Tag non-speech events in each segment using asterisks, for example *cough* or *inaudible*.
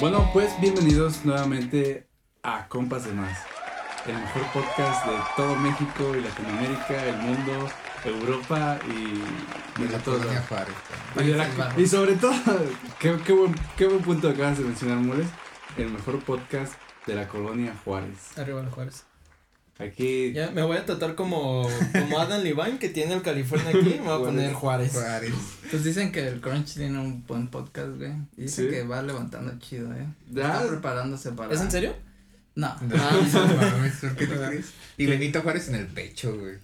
Bueno, pues bienvenidos nuevamente a Compas de Más, el mejor podcast de todo México y Latinoamérica, el mundo, Europa y, De de la todos colonia lados. Juárez. Y, de la- y sobre todo, *laughs* qué, qué buen, qué buen punto acabas de mencionar, Moles, el mejor podcast de la colonia Juárez. Arriba los Juárez. Aquí, Ya me voy a tratar como, como Adam Levine que tiene el California aquí. Me voy a poner Juárez. Juárez. Pues dicen que el Crunch tiene un buen podcast, güey. Dicen Sí. que va levantando chido, eh. Ya. Está preparándose para. ¿Es en serio? No. No, no mames, ¿por *laughs* qué te crees? Y Benito Juárez en el pecho, güey.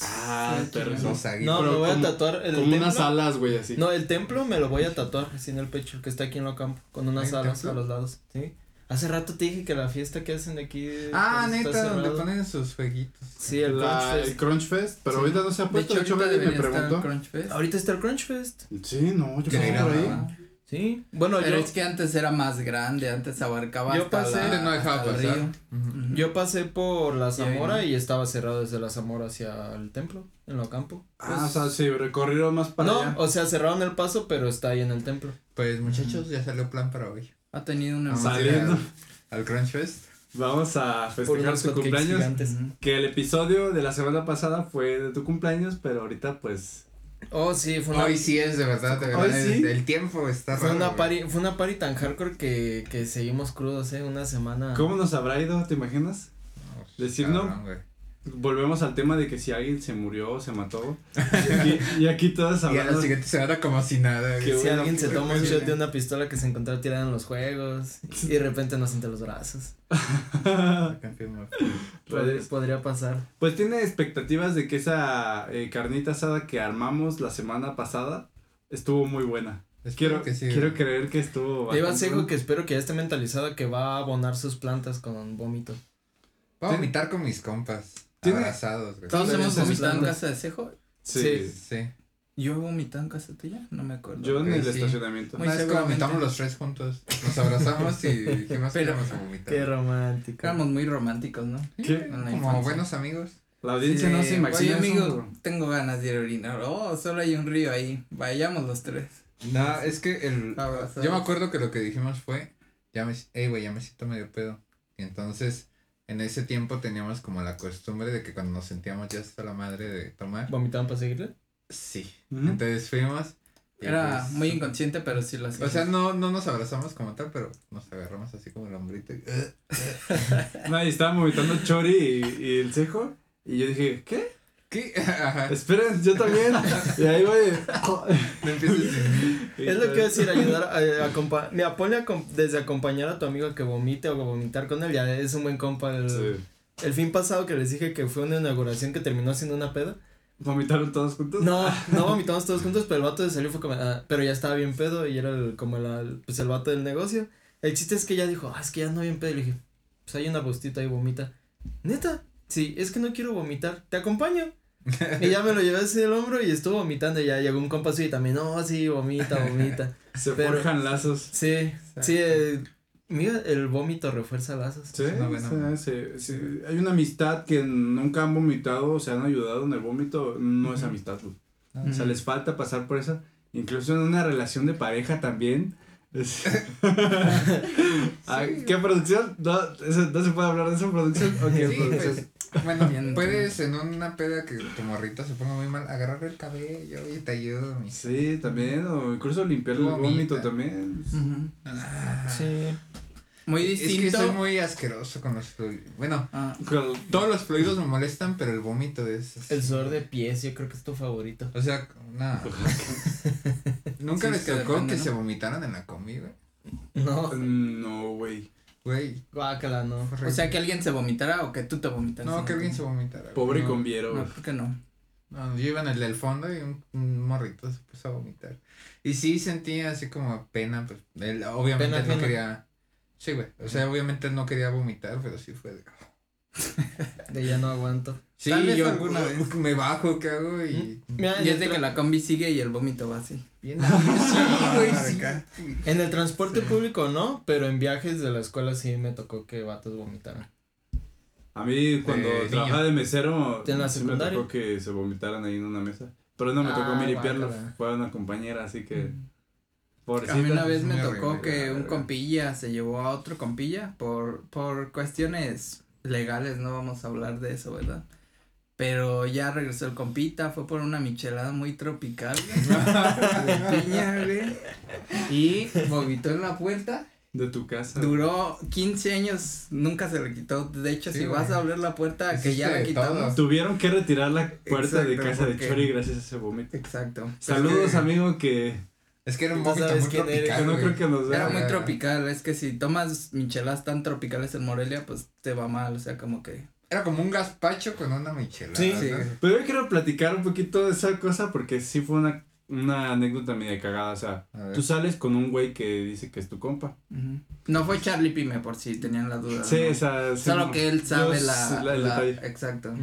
ah, águilas. No, Pero me voy como- a tatuar el Como templo. unas alas, güey, así. No, el templo me lo voy a tatuar así en el pecho, que está aquí en lo campo, con unas ¿Hay alas templo? a los lados. ¿sí? Hace rato te dije que la fiesta que hacen de aquí. Ah, pues, está neta, donde ponen sus jueguitos. Sí, el La- Crunch el Fest. Crunch Fest, pero Sí. ahorita no se ha De puesto. hecho, De hecho, ahorita me el preguntó. Crunch Fest. Ahorita está el Crunch Fest. Sí, no, yo era, por ahí. Ah, Sí. Bueno, Pero yo, es que antes era más grande, antes abarcaba Yo hasta pasé- la, no dejaba hasta el pasar. río. Ujú. Ujú. yo pasé por la Zamora ¿no? y estaba cerrado desde la Zamora hacia el templo, en lo campo. Ah, o sea, sí, recorrieron más para no, allá. o sea, cerraron el paso, pero está ahí en el templo. Pues muchachos, ya salió plan para hoy. Ha tenido una Vamos a ir Saliendo. al, al Crunch Fest. Vamos a festejar su cumpleaños. Que el episodio de la semana pasada fue de tu cumpleaños, pero ahorita pues. Oh, sí, fue una, Hoy sí es, de verdad, de Hoy verdad. sí. el- El tiempo está fue raro, una party, fue una party tan hardcore que, que seguimos crudos, eh, una semana. ¿Cómo nos habrá ido? ¿Te imaginas? No, Decir, ¿no? cabrón. Volvemos al tema de que si alguien se murió o se mató. *laughs* Y aquí, y aquí todos Y a la hablando. siguiente semana como si nada. güey. Qué si bueno, alguien se toma un shot de una pistola que se encontró tirada en los juegos y de repente nos siente los brazos. *laughs* Confirmo. Podría, Pues, podría pasar. pues tiene expectativas de que esa eh, carnita asada que armamos la semana pasada estuvo muy buena. Espero Quiero, que sí. quiero creer que estuvo. Sejo bueno. que espero que ya esté mentalizado que va a abonar sus plantas con vómito. Voy a vomitar con mis compas. Tiene- Abrazados, güey. Todos hemos vomitado en casa de Cejo. Sí. Sí. Yo he vomitado en casa tuya, no me acuerdo. Yo en el sí. estacionamiento. Muy Una vez que seguramente. vomitamos los tres juntos. Nos abrazamos y dijimos que íbamos a vomitar. Qué romántico. Éramos muy románticos, ¿no? ¿Qué? Como infancia. buenos amigos. La audiencia Sí, no se imagina. Oye, eso. amigo, tengo ganas de ir a orinar. Oh, solo hay un río ahí. Vayamos los tres. No, es que el. Abrazados. Yo me acuerdo que lo que dijimos fue. Ya me. Ey, güey, ya me siento medio pedo. Y entonces. En ese tiempo teníamos como la costumbre de que cuando nos sentíamos ya hasta la madre de tomar. ¿Vomitaban para seguirle? Sí. Entonces fuimos. Era pues, muy inconsciente, pero sí lo hacía. O sea, no, no nos abrazamos como tal, pero nos agarramos así como el hombrito. y- *laughs* No, y estaban vomitando Chori y, y el cejo. Y yo dije, ¿qué? ¿Qué? *laughs* Ajá. Esperen, yo también. y ahí voy. *laughs* No. Es lo que iba a decir, ayudar a, a compa Mira, ponle a desde acompañar a tu amigo a que vomite o vomitar con él, ya es un buen compa. El, Sí. el fin pasado que les dije que fue una inauguración que terminó siendo una peda. ¿Vomitaron todos juntos? No, *laughs* no vomitamos todos juntos, pero el vato de salió fue como, ah, pero ya estaba bien pedo y era el, como el, pues el vato del negocio. El chiste es que ella dijo, ah, es que ya no bien pedo. Y le dije, pues hay una bustita y vomita. Neta, sí, es que no quiero vomitar, te acompaño. *laughs* y ya me lo llevé así del hombro y estuvo vomitando. Y ya llegó un compa y también, no, sí, vomita, vomita. *laughs* Se Pero- forjan lazos. Sí, sí, eh, mira, el vómito refuerza lazos. Sí, una buena- sí, sí, sí. Hay una amistad que nunca han vomitado o se han ayudado en el vómito, no es amistad, güey. Ujú. O sea, les falta pasar por eso. Incluso en una relación de pareja también. Ay, *laughs* ¿Qué producción? No, eso- no se puede hablar de esa producción. Ok, Sí, producción. pues, *laughs* bueno, Bien, puedes en una peda que tu morrita se ponga muy mal, agarrar el cabello y te ayudo, mi Sí, también, o incluso limpiar el vómito también. Ujú. Sí. Muy Es que distinto. soy muy asqueroso con los fluidos. Bueno, Ah, todos los fluidos me molestan, pero el vómito es. así. El sudor de pies, yo creo que es tu favorito. O sea, nada. *laughs* Nunca Sí, les que tocó depende, que ¿no? se vomitaran en la comida, No, No, güey. Güey. guácala, no. o sea, que alguien se vomitara o que tú te vomitas. No, que alguien se vomitara. Pobre no, conviero, No, creo que no. No, yo iba en el del fondo y un, un morrito se puso a vomitar. Y sí sentía así como pena, pues él obviamente Pena no quería. Sí, güey. O sea, obviamente no quería vomitar, pero sí fue de. *laughs* De ya no aguanto. Sí, Tal vez yo alguna *laughs* vez. me bajo, ¿qué hago? Y. Mira, Y es de que la combi sigue y el vómito va así. Bien, *laughs* sí, güey, sí. En el transporte público no, pero en viajes de la escuela sí me tocó que vatos vomitaran. A mí cuando Eh, trabajaba de mesero, ¿En la sí me secundaria? tocó que se vomitaran ahí en una mesa. Pero no me tocó a mí Ah, limpiarlo, guácala. fue una compañera, así que... Pobrecita. A mí una vez me Muy tocó horrible, que la un verdad. compilla se llevó a otro compilla por, por cuestiones legales, no vamos a hablar de eso, ¿verdad? Pero ya regresó el compita, fue por una michelada muy tropical, *laughs* güey, de piña, güey, y vomitó en la puerta, De tu casa. duró 15 años, nunca se le quitó, de hecho, Sí, si vas a abrir la puerta, que ya la quitamos. todo. Tuvieron que retirar la puerta de casa de Chori gracias a ese vómito. Exacto. Saludos, que- amigo, que, Es que era un vómito sabes muy quién eres. tropical, que no güey. creo que nos Era vea. muy tropical, es que si tomas micheladas tan tropicales en Morelia, pues te va mal, o sea, como que... Era como un gazpacho con una michelada. Sí, ¿no? sí. Pero yo quiero platicar un poquito de esa cosa porque sí fue una, una anécdota media cagada. O sea, tú sales con un güey que dice que es tu compa. No fue Charlie Pime, por si tenían la duda. Sí, ¿no? o sea, sí, Solo no. que él sabe la, la-. Exacto.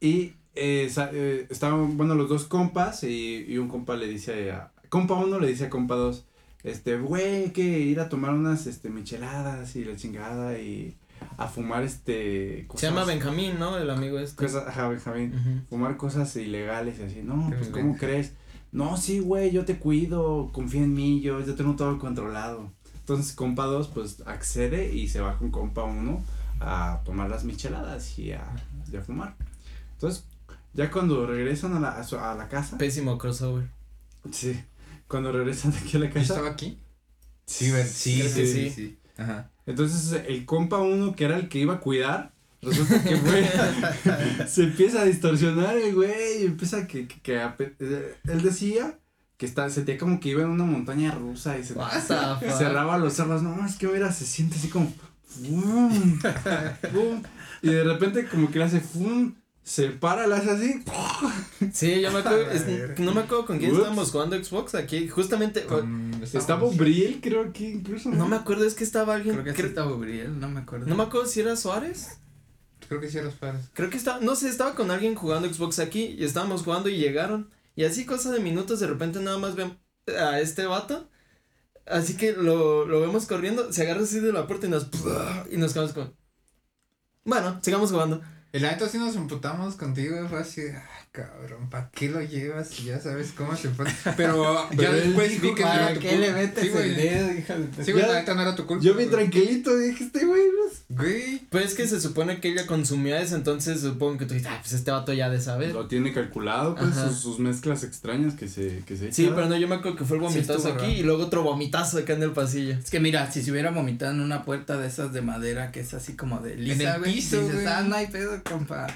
Y eh, eh, estaban, bueno, los dos compas y, y un compa le dice a, compa uno le dice a compa dos, este, güey, que ir a tomar unas, este, micheladas y la chingada y a fumar, este, cosas. Se llama Benjamín, ¿no? El amigo este. Cosas, ajá, Benjamín. Fumar cosas ilegales y así, no, Qué pues, bien. ¿cómo crees? No, sí, güey, yo te cuido, confía en mí, yo, yo tengo todo controlado. Entonces, compa dos, pues, accede y se va con compa uno a tomar las micheladas y a, y a fumar. Entonces, ya cuando regresan a la, a, su- a la casa, Pésimo crossover. sí, cuando regresan aquí a la ¿Yo casa, estaba aquí? Sí, sí, sí, sí. sí. Ajá. Entonces el compa uno que era el que iba a cuidar, resulta que güey, *laughs* se empieza a distorsionar el güey, empieza que, que, que eh, él decía que está, sentía como que iba en una montaña rusa y se *laughs* fuck? cerraba los ojos, no, es que mira, se siente así como ¡fum! ¡fum! y de repente como que le hace ¡fum! Se para, hace así Sí, yo me acuerdo. *laughs* Es- no me acuerdo con quién Ups. estábamos jugando Xbox aquí. Justamente. Con- estaba Briel creo que incluso No me acuerdo, es que estaba alguien. Creo que estaba Gabriel, no me acuerdo. no me acuerdo si era Suárez. Creo que sí, los padres. Creo que estaba. No sé, estaba con alguien jugando Xbox aquí. Y estábamos jugando y llegaron. Y así, cosa de minutos, de repente nada más ven a este vato. Así que lo, lo vemos corriendo. Se agarra así de la puerta y nos. Y nos quedamos con. Bueno, sigamos jugando. Y la neta sí nos emputamos contigo, fue así, ah, cabrón, ¿para qué lo llevas? Si ya sabes cómo se fue. *laughs* Pero ya Pero él después dijo, vi que no ¿Para era tu qué culpa. le metes Sí, güey. el dedo, hija de Sí, güey, Ya- la neta no era tu culpa. yo bien tranquilito dije este güey pues, Güey. Pues es que se supone que ella consumía eso. Entonces supongo que tú dices, ah, pues este vato ya de saber. lo tiene calculado pues sus, sus mezclas extrañas que se que se Sí, pero no, yo me acuerdo que fue el vomitazo aquí raro. y luego otro vomitazo acá en el pasillo. Es que mira, si se hubiera vomitado en una puerta de esas de madera que es así como de lisa, el güey, piso, dices, güey. ah, no hay pedo, compa.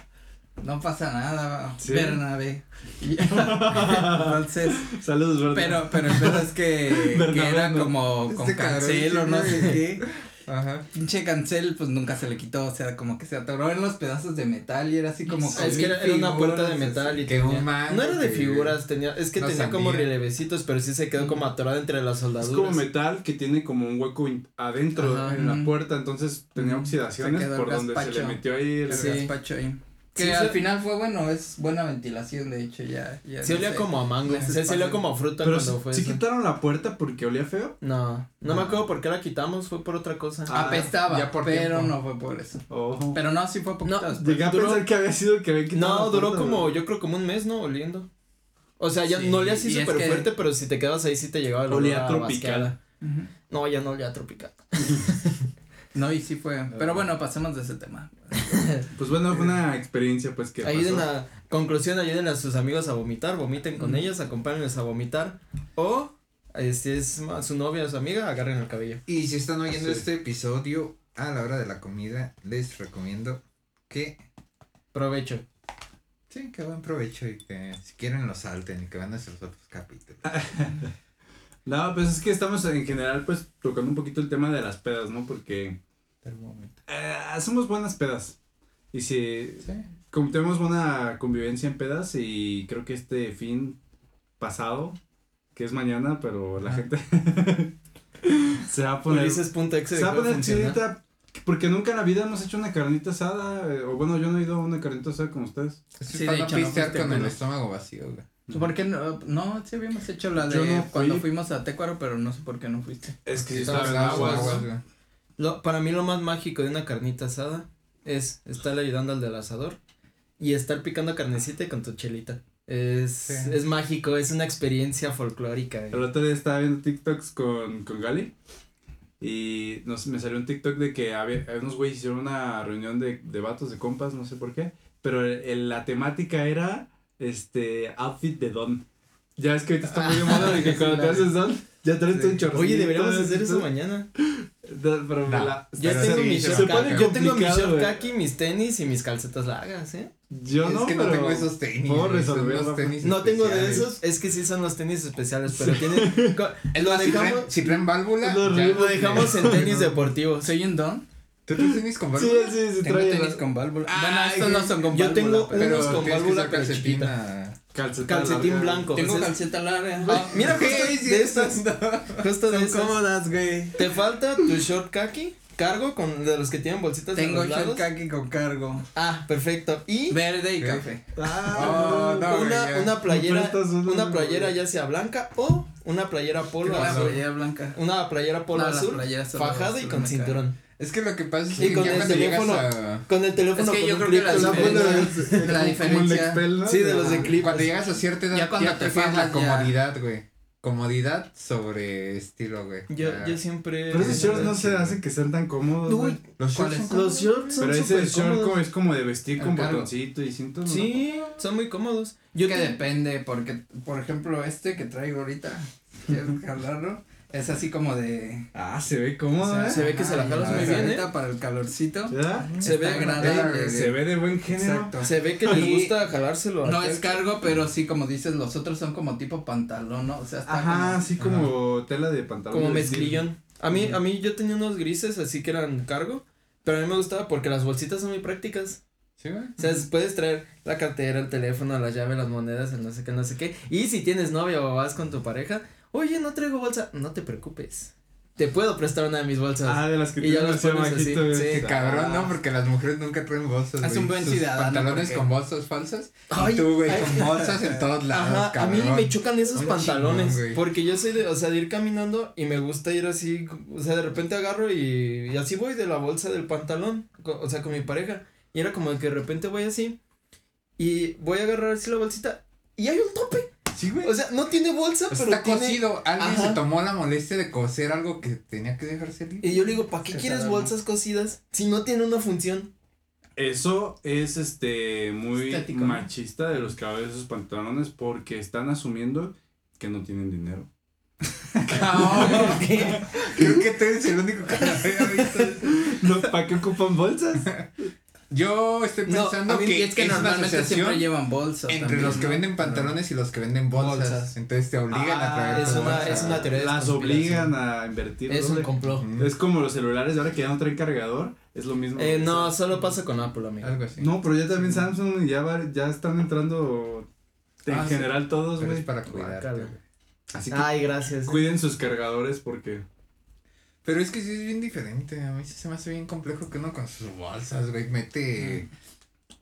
No pasa nada, Sí. Bernabé. *laughs* Entonces, saludos ¿verdad? pero, pero el pedo es que, que Bernabé, era como con Este cabrón, cancel o sí, no sé qué. Ajá. Pinche cancel, pues nunca se le quitó, o sea, como que se atoró en los pedazos de metal y era así como. Es que era, era una puerta de metal y que tenía- no era de figuras, tenía, es que no tenía como relevecitos, pero sí se quedó como atorada entre las Es soldaduras. como metal que tiene como un hueco adentro Ajá. en la puerta, entonces tenía oxidaciones por donde se le metió ahí el El Sí. gazpacho ahí. Que Sí, al se- final fue bueno, es buena ventilación, de hecho, ya. ya Sí no olía sé. como a mango, Meses sí, sí olía como a fruta Pero cuando si, fue si eso. quitaron la puerta porque olía feo. No, no me Ah. acuerdo por qué la quitamos, fue por otra cosa. Ah, Apestaba, ya por pero tiempo. no fue por eso. Ojo. Pero no, sí fue poquito No, después. Llegué a duró- pensar que había sido que había quitado no, la duró puerta, como, yo creo como un mes, ¿no? Oliendo. O sea, ya Sí, no olía así súper que- fuerte, pero si te quedabas ahí sí te llegaba el Olía olor a tropical. No, ya no olía tropical. *laughs* No, y sí fue. Pero bueno, pasemos de ese tema. *laughs* Pues bueno, fue una experiencia pues que Ayuden pasó. a, conclusión, ayuden a sus amigos a vomitar, vomiten con Mm. ellos, acompáñenlos a vomitar. O, si es ma- su novia o su amiga, agarren el cabello. Y si están oyendo Sí. este episodio a la hora de la comida, les recomiendo que Provecho. sí, que buen provecho y que si quieren lo salten y que van a nuestros otros capítulos. *laughs* No, pues es que estamos en general pues tocando un poquito el tema de las pedas, ¿no? Porque eh, hacemos buenas pedas. Y si Sí. como tenemos buena convivencia en pedas y creo que este fin pasado, que es mañana, pero la Ajá. gente *laughs* se va a poner se va a poner chidita porque nunca en la vida hemos hecho una carnita asada, eh, o bueno, yo no he ido a una carnita asada con ustedes. Es Sí, para de hecho, no pistear con el estómago vacío, güey. ¿Por qué no? No, sí habíamos hecho la de Yo no fui. cuando fuimos a Tecuaro, pero no sé por qué no fuiste. Es que sí Estaba en aguas. aguas. güey. Lo, para mí lo más mágico de una carnita asada es estarle ayudando al del asador y estar picando carnecita con tu chelita. Es, Sí. es mágico, es una experiencia folclórica. El otro día estaba viendo TikToks con, con Gali. Y nos, me salió un TikTok de que había, unos güeyes hicieron una reunión de, de vatos, de compas, no sé por qué. Pero el- el- la temática era este outfit de Don. Ya es que ahorita está muy de *laughs* moda de que cuando te haces Don, ya traes Sí. un chorrito. Oye, deberíamos hacer eso mañana. *laughs* No, pero No. la- Yo tengo sí, mi short yo tengo mi short kaki, mis tenis y mis calcetas largas, ¿eh? Yo es no, que no pero tengo esos tenis. puedo resolver, Rafa. tenis No tengo de esos, es que sí son los tenis especiales, pero tienen, co- *laughs* Es lo dejamos, traen, si traen válvula, lo ya- lo dejamos en tenis deportivos. ¿Soy un don? ¿Tú traes tenis con Sí, válvula? sí, sí, Tengo trae tenis la- con válvula. Ay, bueno, estos no son con yo válvula. tengo pero- unos con tienes válvula, pero calcetín chiquita. calceta Calcetín larga. blanco. Tengo o sea, calceta larga. Ah, mira, justo Sí, sí, de estas, justo de esas. cómodas, güey. Te falta tu short kaki, cargo con de los que tienen bolsitas de Tengo los lados. short kaki con cargo. Ah, perfecto. Y Verde y ¿Qué? café. Ah, Oh, no, una, una playera, una, una playera ya sea blanca o una playera polo Tengo azul. playera blanca. Una playera polo No, azul, fajada y con cinturón. Es que lo que pasa es Y que con ya el cuando llegas teléfono. a... Con el teléfono Es que con yo creo que la diferencia- la diferencia- ¿no? Sí, de los de clip. Cuando llegas a cierta edad, Ya ya, cuando te prefieres la comodidad, güey. Comodidad sobre estilo, güey. Yo, Ya. yo siempre. Pero esos Sí, shorts no sí, se hacen que sean tan cómodos, Uy, güey. Los shorts son Los shorts son Pero ese short como es como de vestir El con cargo. botoncito y cinto, ¿no? Sí, son muy cómodos. Yo que te- depende, porque, por ejemplo, este que traigo ahorita, quiero *laughs* jalarlo, es así como de... Ah, se ve cómodo, o sea, ¿eh? se ve que se la jalas muy bien, ahorita ¿eh? para el calorcito. Se ve agradable. Eh, Se ve de buen género. Exacto. Se ve que les gusta jalárselo. No es cargo, pero sí, como dices, los otros son como tipo pantalón, ¿no? O sea, está Ajá, como- así como tela de pantalón. Como mezclillón. A mí, a mí yo tenía unos grises así que eran cargo. Pero a mí me gustaba porque las bolsitas son muy prácticas. Sí, güey. O sea, puedes traer la cartera, el teléfono, la llave, las monedas, el no sé qué, no sé qué. Y si tienes novia o vas con tu pareja, oye, no traigo bolsa, no te preocupes. Te puedo prestar una de mis bolsas. Ah, de las que Y ya así pones así, güey. sí. Qué cabrón, Ah. ¿no? Porque las mujeres nunca traen bolsas, Es un buen ciudadano, pantalones porque- con bolsas falsas. Ay, y tú, güey, con bolsas en todos lados, Ajá, a cabrón. mí me chocan esos Un pantalones, chingón, güey. porque yo soy de, o sea, de ir caminando y me gusta ir así, o sea, de repente agarro y, y así voy de la bolsa del pantalón, o sea, con mi pareja, y era como que de repente voy así, y voy a agarrar así la bolsita, y hay un tope, Sí, güey. o sea, no tiene bolsa, pero está tiene, cosido. Alguien Ajá. se tomó la molestia de coser algo que tenía que dejarse libre. y yo le digo, ¿para qué quieres bolsas cosidas si no tiene una función? Eso es este muy Estético, ¿no? machista de los que veces esos pantalones porque están asumiendo que no tienen dinero. *laughs* Cabrón, ¿qué? Creo que tú eres el único que lo había visto. No, ¿para qué ocupan bolsas? *laughs* Yo estoy No, pensando mí que es que normalmente asociación siempre llevan bolsas. entre también, los que ¿no? venden pantalones y los que venden bolsas. Bolsas. Entonces te obligan a Ah, traer es tu una- bolsa. es una teoría de Las obligan a invertir. Es ¿no? un complot. Es como los celulares de ahora que ya no traen cargador. Es lo mismo. Eh, no, sea, solo pasa con Apple, amigo. Algo así. No, pero ya también Samsung y ya, va- ya están entrando en Ah, sí. general todos, es güey. para cuidarte. Así que Ay, gracias. cuiden sus cargadores porque Pero es que sí es bien diferente. A mí sí se me hace bien complejo que uno con sus bolsas, güey, mete.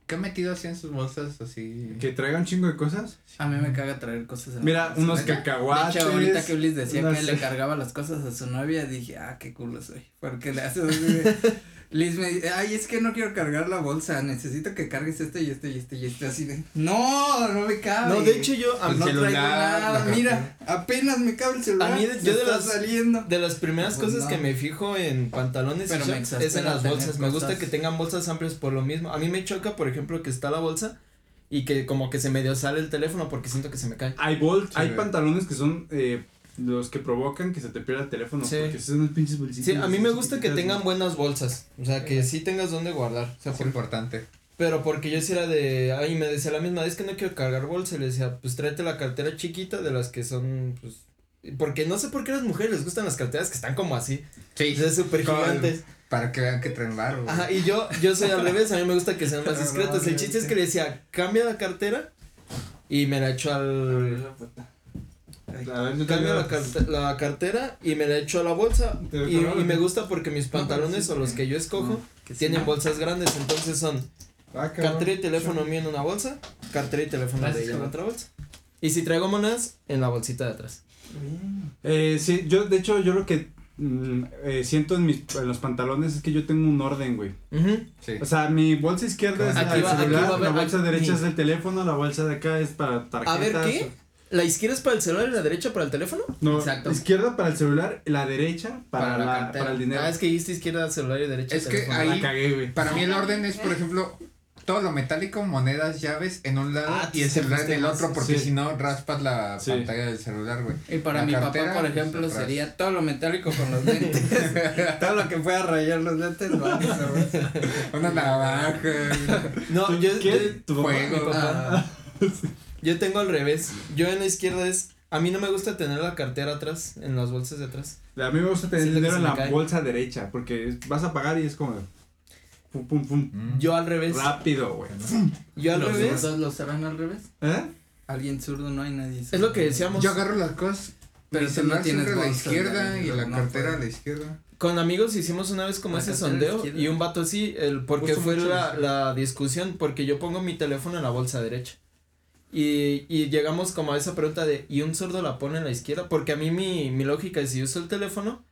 ¿Qué ha metido así en sus bolsas así? que traigan chingo de cosas. A mí me caga traer cosas en la Mira, bolsa. unos De cacahuates. hecho, ahorita que Ulis decía no que le *laughs* cargaba las cosas a su novia, dije, ah, qué culo soy. Porque le haces *laughs* Liz me dice, ay, es que no quiero cargar la bolsa, necesito que cargues este y este y este y este, así de, no, no me cabe. No, de hecho yo, a El no celular, traigo nada, mira, apenas me cabe el celular, A mí, yo de está las- saliendo. de las primeras Pues cosas no. que me fijo en pantalones Pero me es en las bolsas. Me gusta que tengan bolsas amplias por lo mismo. A mí me choca, por ejemplo, que está la bolsa y que como que se medio sale el teléfono porque siento que se me cae. Hay bol Sí, hay pantalones que son eh, los que provocan que se te pierda el teléfono. Sí. Porque son los pinches bolsitos. Sí, a mí me gusta que tengan buenas bolsas. O sea, que sí tengas donde guardar. O sea, Es por- importante. pero porque yo sí era de, ay, me decía la misma, es que no quiero cargar bolsa, y le decía, pues tráete la cartera chiquita de las que son, pues, porque no sé por qué a las mujeres les gustan las carteras que están como así, Sí. o sea, súper gigantes. Para que vean que traen barro. Ajá, y yo, yo soy al revés, a mí me gusta que sean *laughs* más No, discretas. El chiste es que le decía, cambia la cartera y me la echo al. A ver, digo- la, carte- la cartera y me la echo a la bolsa. Y, me que- gusta porque mis pantalones o los que yo escojo tienen bolsas grandes. Entonces son Ah, cartera y teléfono mío en una bolsa, cartera y teléfono de ella en otra bolsa. Y si traigo monedas, en la bolsita de atrás. Eh, sí, yo de hecho yo lo que mm, eh, siento en mis en los pantalones es que yo tengo un orden, güey. Sí. O sea, mi bolsa izquierda es Aquí el va- aquí celular, va la bolsa aquí- derecha sí. es el teléfono, la bolsa de acá es para tarjetas. A ver, ¿qué? ¿La izquierda es para el celular y la derecha para el teléfono? No, Exacto. izquierda para el celular, la derecha para, Para la para el dinero. Ah, es que dijiste izquierda celular y derecha Es que ahí- La cagué, güey. Para mí el orden es, por ejemplo, todo lo metálico, monedas, llaves en un lado Ah, y el celular en el más- otro, porque sí. si no raspas la Sí. pantalla del celular, güey. Y para La mi cartera, papá, por pues, ejemplo, sería todo lo metálico con los lentes. *laughs* todo lo que pueda rayar los lentes, va. Una navaja. No, yo, yo, ¿Quién? ¿Tu papá? Fuego. mi papá. Ah, *laughs* yo tengo al revés. Yo en la izquierda es. A mí no me gusta tener la cartera atrás, en las bolsas de atrás. A mí me gusta tener que dinero en la cae. bolsa derecha, porque vas a pagar y es como pum pum pum. Mm. Yo al revés. Rápido, güey. Yo al ¿Los revés. zurdos lo al revés? ¿Eh? Alguien zurdo no hay nadie. Es lo que decíamos. Yo agarro las cosas. Pero tú no tienes la izquierda y la no cartera a puedes. la izquierda. Con amigos hicimos una vez como La ese sondeo y un vato así, el, porque fue la, la discusión, porque yo pongo mi teléfono en la bolsa derecha. Y, y llegamos como a esa pregunta de, ¿y un sordo la pone en la izquierda? Porque a mí mi, mi lógica es, si uso el teléfono,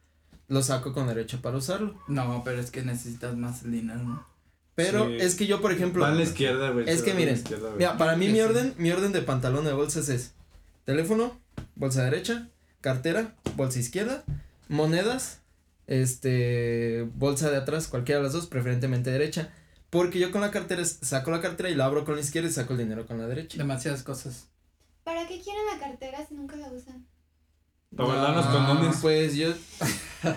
lo saco con derecha para usarlo. No, pero es que necesitas más el dinero, ¿no? Pero Sí. es que yo, por ejemplo, Va a la izquierda, güey. Es que miren, mira, para mí mi sí. orden, mi orden de pantalón de bolsas es teléfono, bolsa derecha, cartera, bolsa izquierda, monedas, este, bolsa de atrás, cualquiera de las dos, preferentemente derecha. Porque yo con la cartera saco la cartera y la abro con la izquierda y saco el dinero con la derecha. Demasiadas cosas. ¿Para qué quieren la cartera si nunca la usan? Para guardar los Ah, condones. Pues yo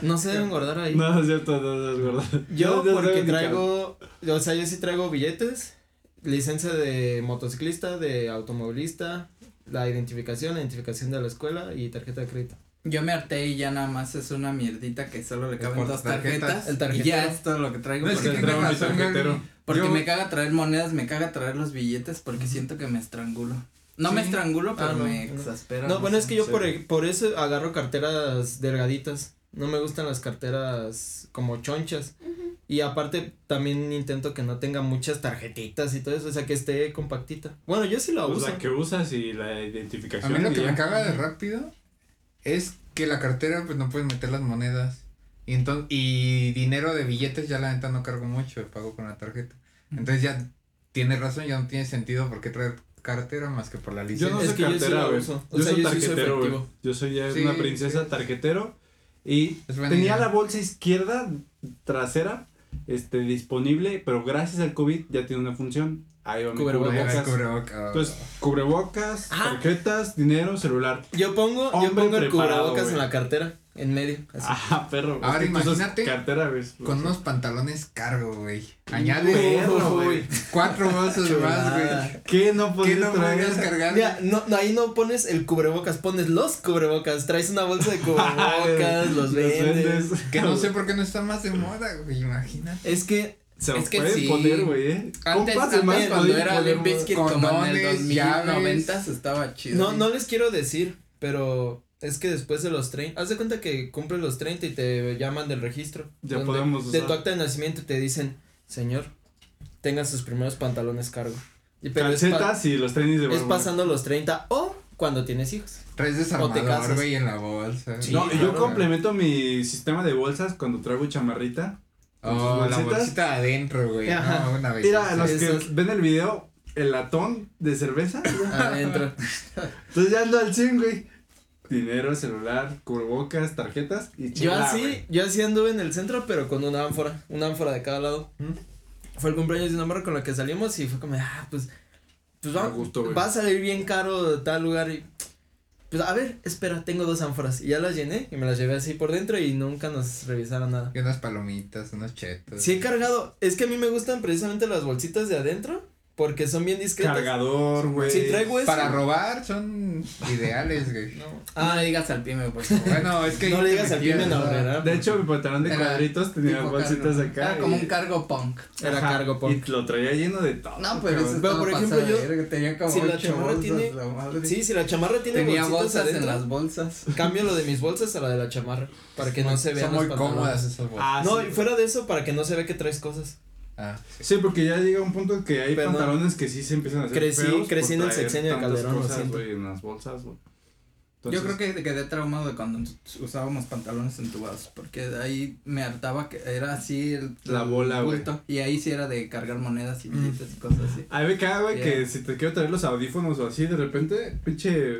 no se deben guardar ahí. No, es cierto, no, no es verdad. Yo No, porque traigo, o sea, yo sí traigo billetes, licencia de motociclista, de automovilista, la identificación, la identificación de la escuela y tarjeta de crédito. Yo me harté y ya nada más es una mierdita que solo le caben dos tarjetas. El y tarjetero. ya es todo lo que traigo. No, es que porque traigo mi razón, tarjetero. Gaby. porque Yo- me caga traer monedas, me caga traer los billetes porque siento que me estrangulo. No me estrangulo, pero Ah, no, me exaspera. No, bueno, es que yo por, por eso agarro carteras delgaditas. No me gustan las carteras como chonchas. Y aparte también intento que no tenga muchas tarjetitas y todo eso, o sea, que esté compactita. Bueno, yo sí la Pues uso. la que usas y la A identificación. mí lo y que ya. me caga de rápido es que la cartera pues no puedes meter las monedas. Y entonces, y dinero de billetes ya la neta no cargo mucho, pago con la tarjeta. Entonces ya tienes razón, ya no tiene sentido por qué traer cartera más que por la Yo licencia. no Es soy que yo sí cartera, güey. Yo soy yo soy tarjetero, güey. Yo soy ya Sí, una princesa sí. tarjetero. Y Es tenía idea. la bolsa izquierda trasera este disponible, pero gracias al COVID ya tiene una función. Ahí va mi Cubrebocas. cubrebocas. Cubrebocas. Entonces, cubrebocas, tarjetas, dinero, celular. Yo pongo, yo Hombre pongo el preparado, cubrebocas güey. en la cartera, en medio. Así. Ah, perro. Ahora Es que tú usas imagínate Cartera, güey. Con unos pantalones cargo, güey. Añade Perro, güey. cuatro bolsas más, güey. ¿Qué no ¿Qué podías no traer? podías cargar? Mira, no, no, ahí no pones el cubrebocas, pones los cubrebocas. Traes una bolsa de *laughs* cubrebocas, los vendes. Que no sé por qué no está más de moda, güey. Imagínate. Es que Se Es que sí. poner, güey, eh. Antes, antes además, cuando era Limp Bizkit como en el condones, llaves. 2090 estaba chido. no, no les quiero decir, pero es que después de los 30, haz de cuenta que cumples los 30 y te llaman del registro. Ya podemos De usar. tu acta de nacimiento te dicen, señor, tenga sus primeros pantalones cargo. Y pero Calcetas y los tenis de es pasando los 30 o cuando tienes hijos. Traes desarmador, güey, en la bolsa. Sí, No, y yo claro. complemento mi sistema de bolsas cuando traigo chamarrita. Oh, la bolsita adentro, güey. Ajá. No, una Mira, los que ven el video, el latón de cerveza. Adentro. Entonces ya ando al 100, güey. Dinero, celular, cubrebocas, tarjetas y Yo chela, así, güey. yo así anduve en el centro, pero con una ánfora, una ánfora de cada lado. ¿Mm? Fue el cumpleaños de una morra con la que salimos y fue como, ah, pues, pues va, gusto, va a salir bien caro de tal lugar y, pues a ver, espera, tengo dos ánforas y ya las llené y me las llevé así por dentro y nunca nos revisaron nada. Y unas palomitas, unos chetos. Sí he cargado, es que a mí me gustan precisamente las bolsitas de adentro porque son bien discretas. Cargador, güey. Si traigo eso. Para robar son ideales, güey. No. Ah, no digas al pyme, por favor. Bueno, es que. No le digas al pyme ¿no? ahorrera. De hecho, mi pantalón de cuadritos tenía bolsitas cargo. acá. Era como un cargo punk. Era Ajá, cargo punk. Y lo traía lleno de todo. No, pero eso. Pero, por ejemplo, yo- verga, tenía como si la chamarra bolsas, tiene- la. Sí, si la chamarra tiene tenía bolsitas bolsas en las bolsas. Cambio lo de mis bolsas a la de la chamarra para que no se vean Son muy pantalones. cómodas esas bolsas. Ah, No, sí. y fuera de eso, para que no se vea que traes cosas. Ah, sí. Sí, porque ya llega un punto que hay Pero no. pantalones que sí se empiezan a hacer Crecí- feos crecí en el sexenio de Calderón, lo cosas, siento. güey, en las bolsas, Yo creo que quedé traumado de cuando usábamos pantalones entubados, porque de ahí me hartaba que era así el, La bola, güey. bulto, y ahí sí era de cargar monedas y billetes y cosas así. A mí me caga, güey, que si te quiero traer los audífonos o así, de repente, pinche,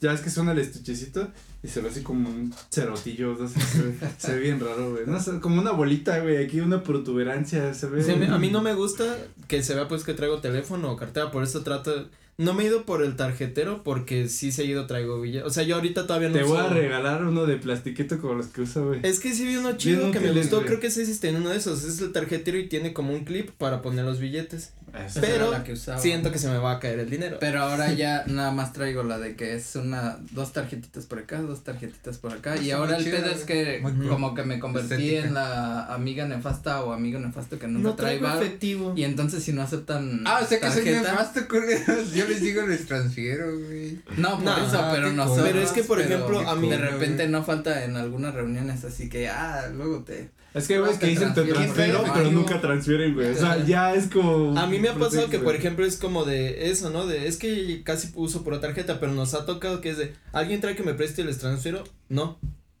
ya es que suena el estuchecito y se ve así como un cerotillo, se, ve, *laughs* se ve bien raro, güey, no como una bolita, güey, aquí una protuberancia, se ve. Sí, a mí- a mí no me gusta que se vea pues que traigo teléfono o cartera, por eso trato, no me he ido por el tarjetero porque sí seguido traigo billetes, o sea, yo ahorita todavía no Te voy a uso- regalar uno de plastiquito como los que usa, güey. Es que sí vi uno chido que me gustó, creo que sí existe en uno de esos, es el tarjetero y tiene como un clip para poner los billetes. Esa Pero la que usaba. Siento que se me va a caer el dinero. Pero ahora *laughs* ya nada más traigo la de que es una, dos tarjetitas por acá, dos tarjetitas por acá. Y Está ahora el pedo es que como que me convertí Estética. en la amiga nefasta o amigo nefasto que nunca no trae efectivo. Y entonces si no aceptan Ah, o sea que soy nefasto. *laughs* Yo les digo, les transfiero, güey. No, por No, eso, ah, pero nosotros. Pero es que, por ejemplo, a mí- De repente no falta en algunas reuniones, así que, ah, luego te. Es que, güey, No que te dicen te transfiero, pero nunca transfieren, güey. O sea, ya es como. A mí me ha pasado que, por ejemplo, es como de eso, ¿no? De, es que casi uso pura tarjeta, pero nos ha tocado que es de, ¿alguien trae que me preste y les transfiero? No.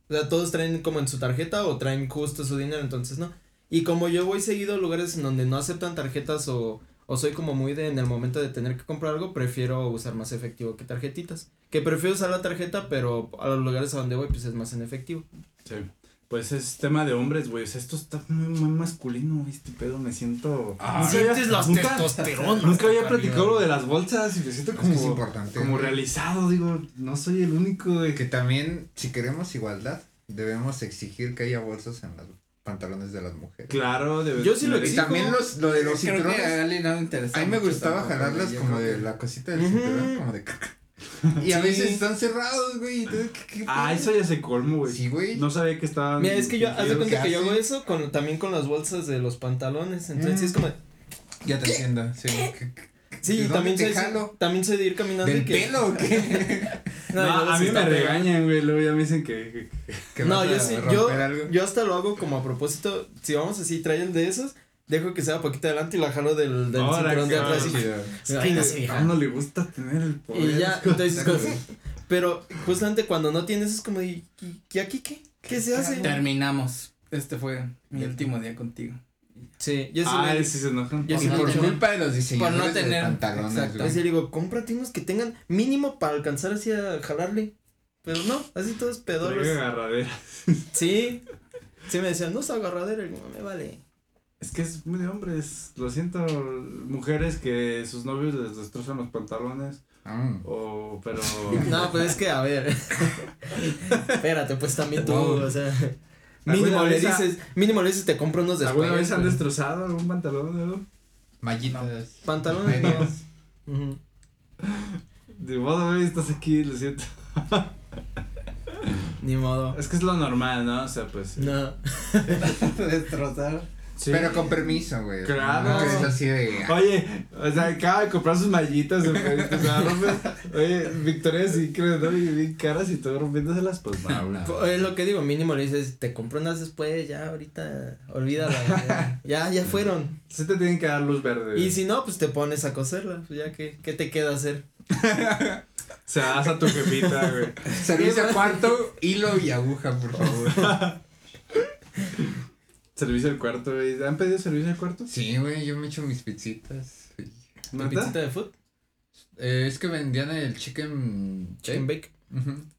O sea, todos traen como en su tarjeta o traen justo su dinero, entonces no. Y como yo voy seguido a lugares en donde no aceptan tarjetas o, o soy como muy de, en el momento de tener que comprar algo, prefiero usar más efectivo que tarjetitas. Que prefiero usar la tarjeta, pero a los lugares a donde voy, pues es más en efectivo. Sí. Pues es tema de hombres, güey. O sea, esto está muy, muy masculino, este pedo. Me siento. Ah, Nunca había- Sientes las nunca- testosteronas *laughs* Nunca había platicado lo de las bolsas y me siento como. es importante. como güey. realizado, digo, no soy el único, güey. Que también, si queremos igualdad, debemos exigir que haya bolsas en los pantalones de las mujeres. Claro, de Yo sí lo Y exijo. también los, lo de los cinturones. a mí me gustaba jalarlas como de la cosita del cinturón, como de. *laughs* Y a Sí. veces están cerrados, güey. entonces, ¿qué- qué Ah, eso ya se colmo, güey. Sí, güey. No sabía que estaban. Mira, es que yo, haz de cuenta ¿qué que yo hago eso con, también con las bolsas de los pantalones, entonces Mm. sí es como, Ya te entiendo, sí. ¿Qué- qué- sí, ¿De también soy, jalo? también soy de ir caminando ¿Del y que, pelo o qué? *laughs* No, *laughs* y luego a mí me regañan, güey. Luego ya me dicen que. que- que- ¿Que No, yo sí, yo, algo? yo hasta lo hago como a propósito, si vamos así, trae el de esos, dejo que sea poquito adelante y la jalo del, del Ahora, cinturón de atrás y. Ay, no sé, uno le gusta tener el poder. y ya, entonces, *laughs* como- pero justamente cuando no tienes es como, ¿y, y- y aquí qué? ¿Qué se hace? Terminamos. Este fue mi último día contigo. Sí, yo sí Ah, le- sí se enojan. Yo sí no por culpa de los diseñadores por no tener- pantalones, exacto. güey. Así le digo, cómprate unos que tengan mínimo para alcanzar así a jalarle. Pero no, así todos agarradera. Sí. Sí me decían, no es agarradera, y digo, me vale. Es que es muy de hombres. Lo siento, mujeres que sus novios les destrozan los pantalones. Ah. O, pero. *laughs* No, pues es que, a ver. *laughs* Espérate, pues también tú, Wow. o sea. ¿Alguna Mínimo le dices, mínimo le dices, te compro unos después. ¿Alguna vez han destrozado algún pantalón, no? Mallitas. Pantalones no. De modo, güey, estás aquí, lo siento. Ni modo. Es que es lo normal, ¿no? O sea, pues. No. *laughs* Destrozar. Sí. Pero con permiso, güey. Claro. No, que es así de. Oye, o sea, acaba de comprar sus mallitas, o sea, Oye, Victoria sí creo, ¿no? Y bien caras y todo rompiéndoselas, pues *laughs* no. No. Es lo que digo, mínimo le dices, te compro unas después, ya ahorita, olvídala. Ya, ya, ya fueron. Sí te tienen que dar luz verde. Y si no, pues te pones a coserla, pues ya que, ¿qué te queda hacer? Se das a tu jefita, güey. Servicio a cuarto, hilo y aguja, por favor. *laughs* Servicio al cuarto, güey. ¿Han pedido servicio al cuarto? Sí, güey, yo me echo mis pizzitas. ¿La ¿Neta? pizzita de food? Eh, es que vendían el chicken, Chicken bake.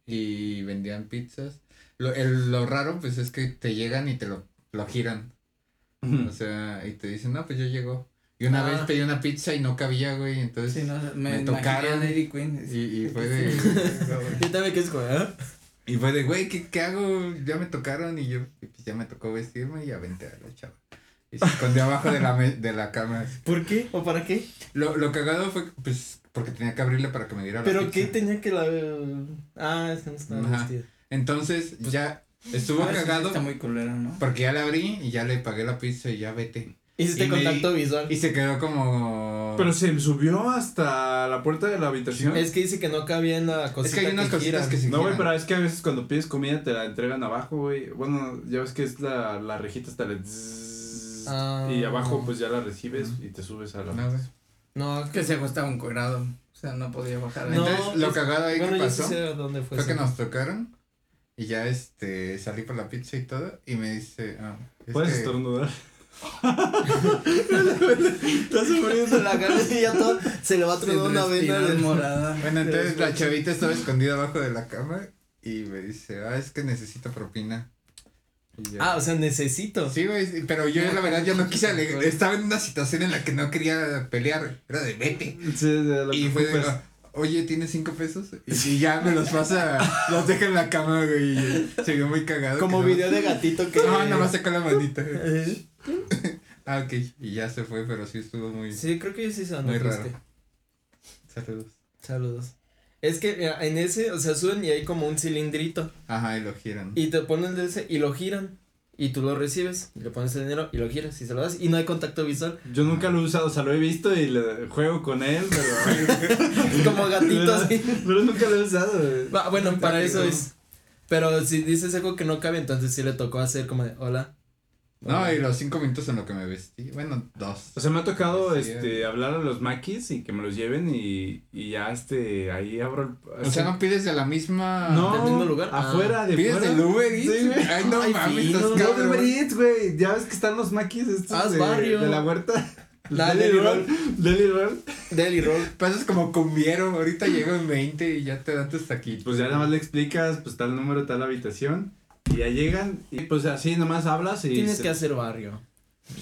Y vendían pizzas. Lo, el, lo raro, pues, es que te llegan y te lo, lo giran. O sea, y te dicen, no, pues yo llego. Y una Ah. vez pedí una pizza y no cabía, güey, entonces. Sí, no, me, tocaron. Queen. Y, y fue *laughs* de. Yo también que es como, ¿eh? Y fue de, güey, ¿qué, ¿qué hago? Ya me tocaron y yo, pues ya me tocó vestirme y aventé a la chava. Y se escondió *laughs* abajo de la, me- de la cama. ¿Por qué? ¿O para qué? Lo, lo cagado fue, pues, porque tenía que abrirle para que me diera la ¿Pero pizza. qué tenía que la... Ah, es que no estaba Ajá. vestida. Entonces, ya estuvo cagado Está muy culero, ¿no? porque ya la abrí y ya le pagué la pizza y ya vete. Hiciste Y me- contacto visual. Y se quedó como... Pero se subió hasta la puerta de la habitación. Es que dice que no cabía en la Es cosita que hay unas cositas gira. que se No, güey, pero es que a veces cuando pides comida te la entregan abajo, güey. Bueno, ya ves que es la, la rejita hasta zzzz, Ah. y abajo pues ya la recibes y te subes a la... No, güey. No, Que se acostaba un cuadrado. O sea, no podía bajar. No, Entonces, lo es- cagado ahí bueno, que pasó sí dónde fue. fue que nos tocaron y ya este salí por la pizza y todo y me dice, ah, es Puedes que- estornudar. Está sufriendo la cara y ya todo se le va a tronar una vena. morada. Bueno, entonces la chavita estaba escondida abajo de la cama y me dice, ah, es que necesito propina. Ah, o sea, necesito. Sí, güey, pero yo la verdad ya no quise alegrar. Estaba en una situación en la que no quería pelear. Era de vete. Sí, de lo Y fue de. "Ah, oye, ¿tienes cinco pesos? Y, y ya me los pasa, los deja en la cama, güey. y Se vio muy cagado. Como que no- video de gatito que. No, *laughs* nada más sacó la manita. Eh, *laughs* Ah, ok. Y ya se fue, pero sí estuvo muy. Sí, creo que sí se Muy triste. raro. Saludos. Saludos. Es que mira, en ese, o sea, suben y hay como un cilindrito. Ajá, y lo giran. Y te ponen de ese y lo giran. Y tú lo recibes, y le pones el dinero y lo giras y se lo das y no hay contacto visual. Yo nunca lo he usado, o sea, lo he visto y le juego con él, pero. *laughs* *laughs* Como gatito así. pero nunca lo he usado. Va, bueno, para eso es. Pero si dices algo que no cabe, entonces sí le tocó hacer como de hola. No, y los cinco minutos en lo que me vestí. Bueno, dos. O sea, me ha tocado Sí, este eh. hablar a los maquis y que me los lleven y, y ya este ahí abro el O sea, no pides de la misma. no, ¿Del mismo lugar? afuera de ¿Pides fuera. del Uber Eats? Sí, güey. Ay, no Ay, mames, No de cabrón. Uber Eats, güey. Ya ves que están los maquis estos Haz de, barrio. de la huerta. *laughs* Deli roll. Deli roll. Deli roll. *laughs* Pasas como cumbiero, ahorita llego en 20 y ya te dan tus taquitos. Pues ya nada más le explicas, pues tal número, tal habitación. Y ya llegan. Y pues así nomás hablas y. Tienes se- que hacer barrio.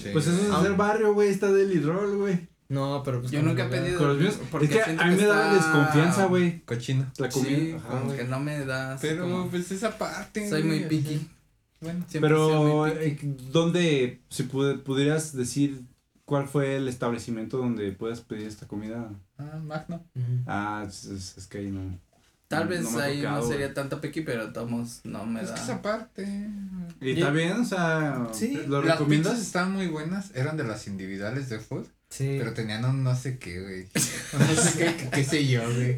Sí. Pues eso es hacer barrio, güey. Está Deli roll, güey. No, pero pues. Yo nunca he pedido. Con los míos. Porque es que a mí me da está- desconfianza, güey. Cochino. La comida. Sí, Ajá, como que no me da. Pero como- pues esa parte. Soy muy picky. Bueno. Pero, eh, ¿dónde, si pu- pudieras decir cuál fue el establecimiento donde puedes pedir esta comida? Ah, Magno. Ah, es, es- es que ahí no. Tal no- vez no ahí tocado, no sería tanto picky, pero tomos no me Es da. que esa parte. Y Y- está bien, o sea, Sí. ¿lo Las recomiendas? estaban muy buenas, eran de las individuales de food, Sí. pero tenían un no sé qué, güey. *laughs* Un no sé qué, qué, sé yo, güey.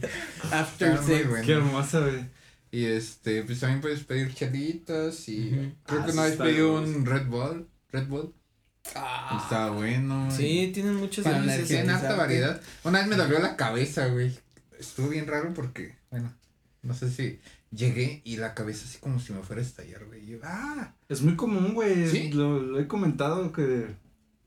After Estaban muy sex. buenas. Qué hermosa, güey. Y este, pues también puedes pedir chelitas y creo Ah, que una vez está pedí un Red Bull, Red Bull, Ah, estaba bueno. Sí, tienen muchos Tienen harta variedad. Una vez me dolió la cabeza, güey. Estuvo bien raro porque, bueno, no sé si llegué y la cabeza así como si me fuera a estallar, güey. Y yo, ah, Es muy común, güey. ¿Sí? Lo, lo he comentado que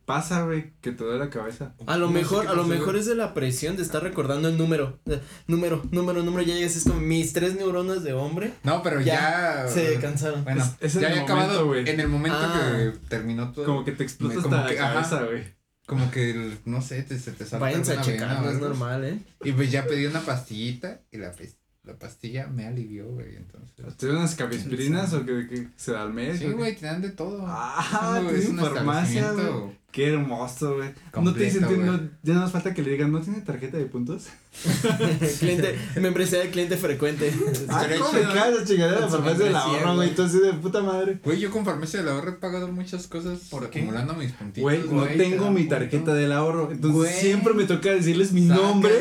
pasa, güey, que te duele la cabeza. A lo No mejor, a lo mejor güey. es de la presión de estar recordando el número. Eh, Número, número, número. Ya llegas, es como mis tres neuronas de hombre No, pero ya. ya se cansaron. Bueno, Es- es en ya el había acabado, momento, güey. En el momento Ah. que terminó todo. Como que te explota hasta como la que- ajá. cabeza, güey. Como que, el- no sé, te, se te salta Váyanse a checar, no es normal, ¿eh? Y pues ya pedí una pastillita y la, pes- la pastilla me alivió, güey, entonces. ¿Tienes unas capispirinas o que, que se da al mes? Sí, güey, te dan de todo. Ah, tiene es farmacia, güey. Qué hermoso, güey. No te dicen, no, ya no nos falta que le digan, ¿no tiene tarjeta de puntos? *laughs* cliente, membresía de cliente frecuente. *laughs* Ah, ¿cómo me cae la chingadera de la farmacia del ahorro, güey? Entonces, de puta madre. Güey, yo con farmacia del ahorro he pagado muchas cosas ¿Por qué? acumulando mis puntitos. Güey, no te tengo mi tarjeta del ahorro. Entonces, Güey. siempre me toca decirles mi nombre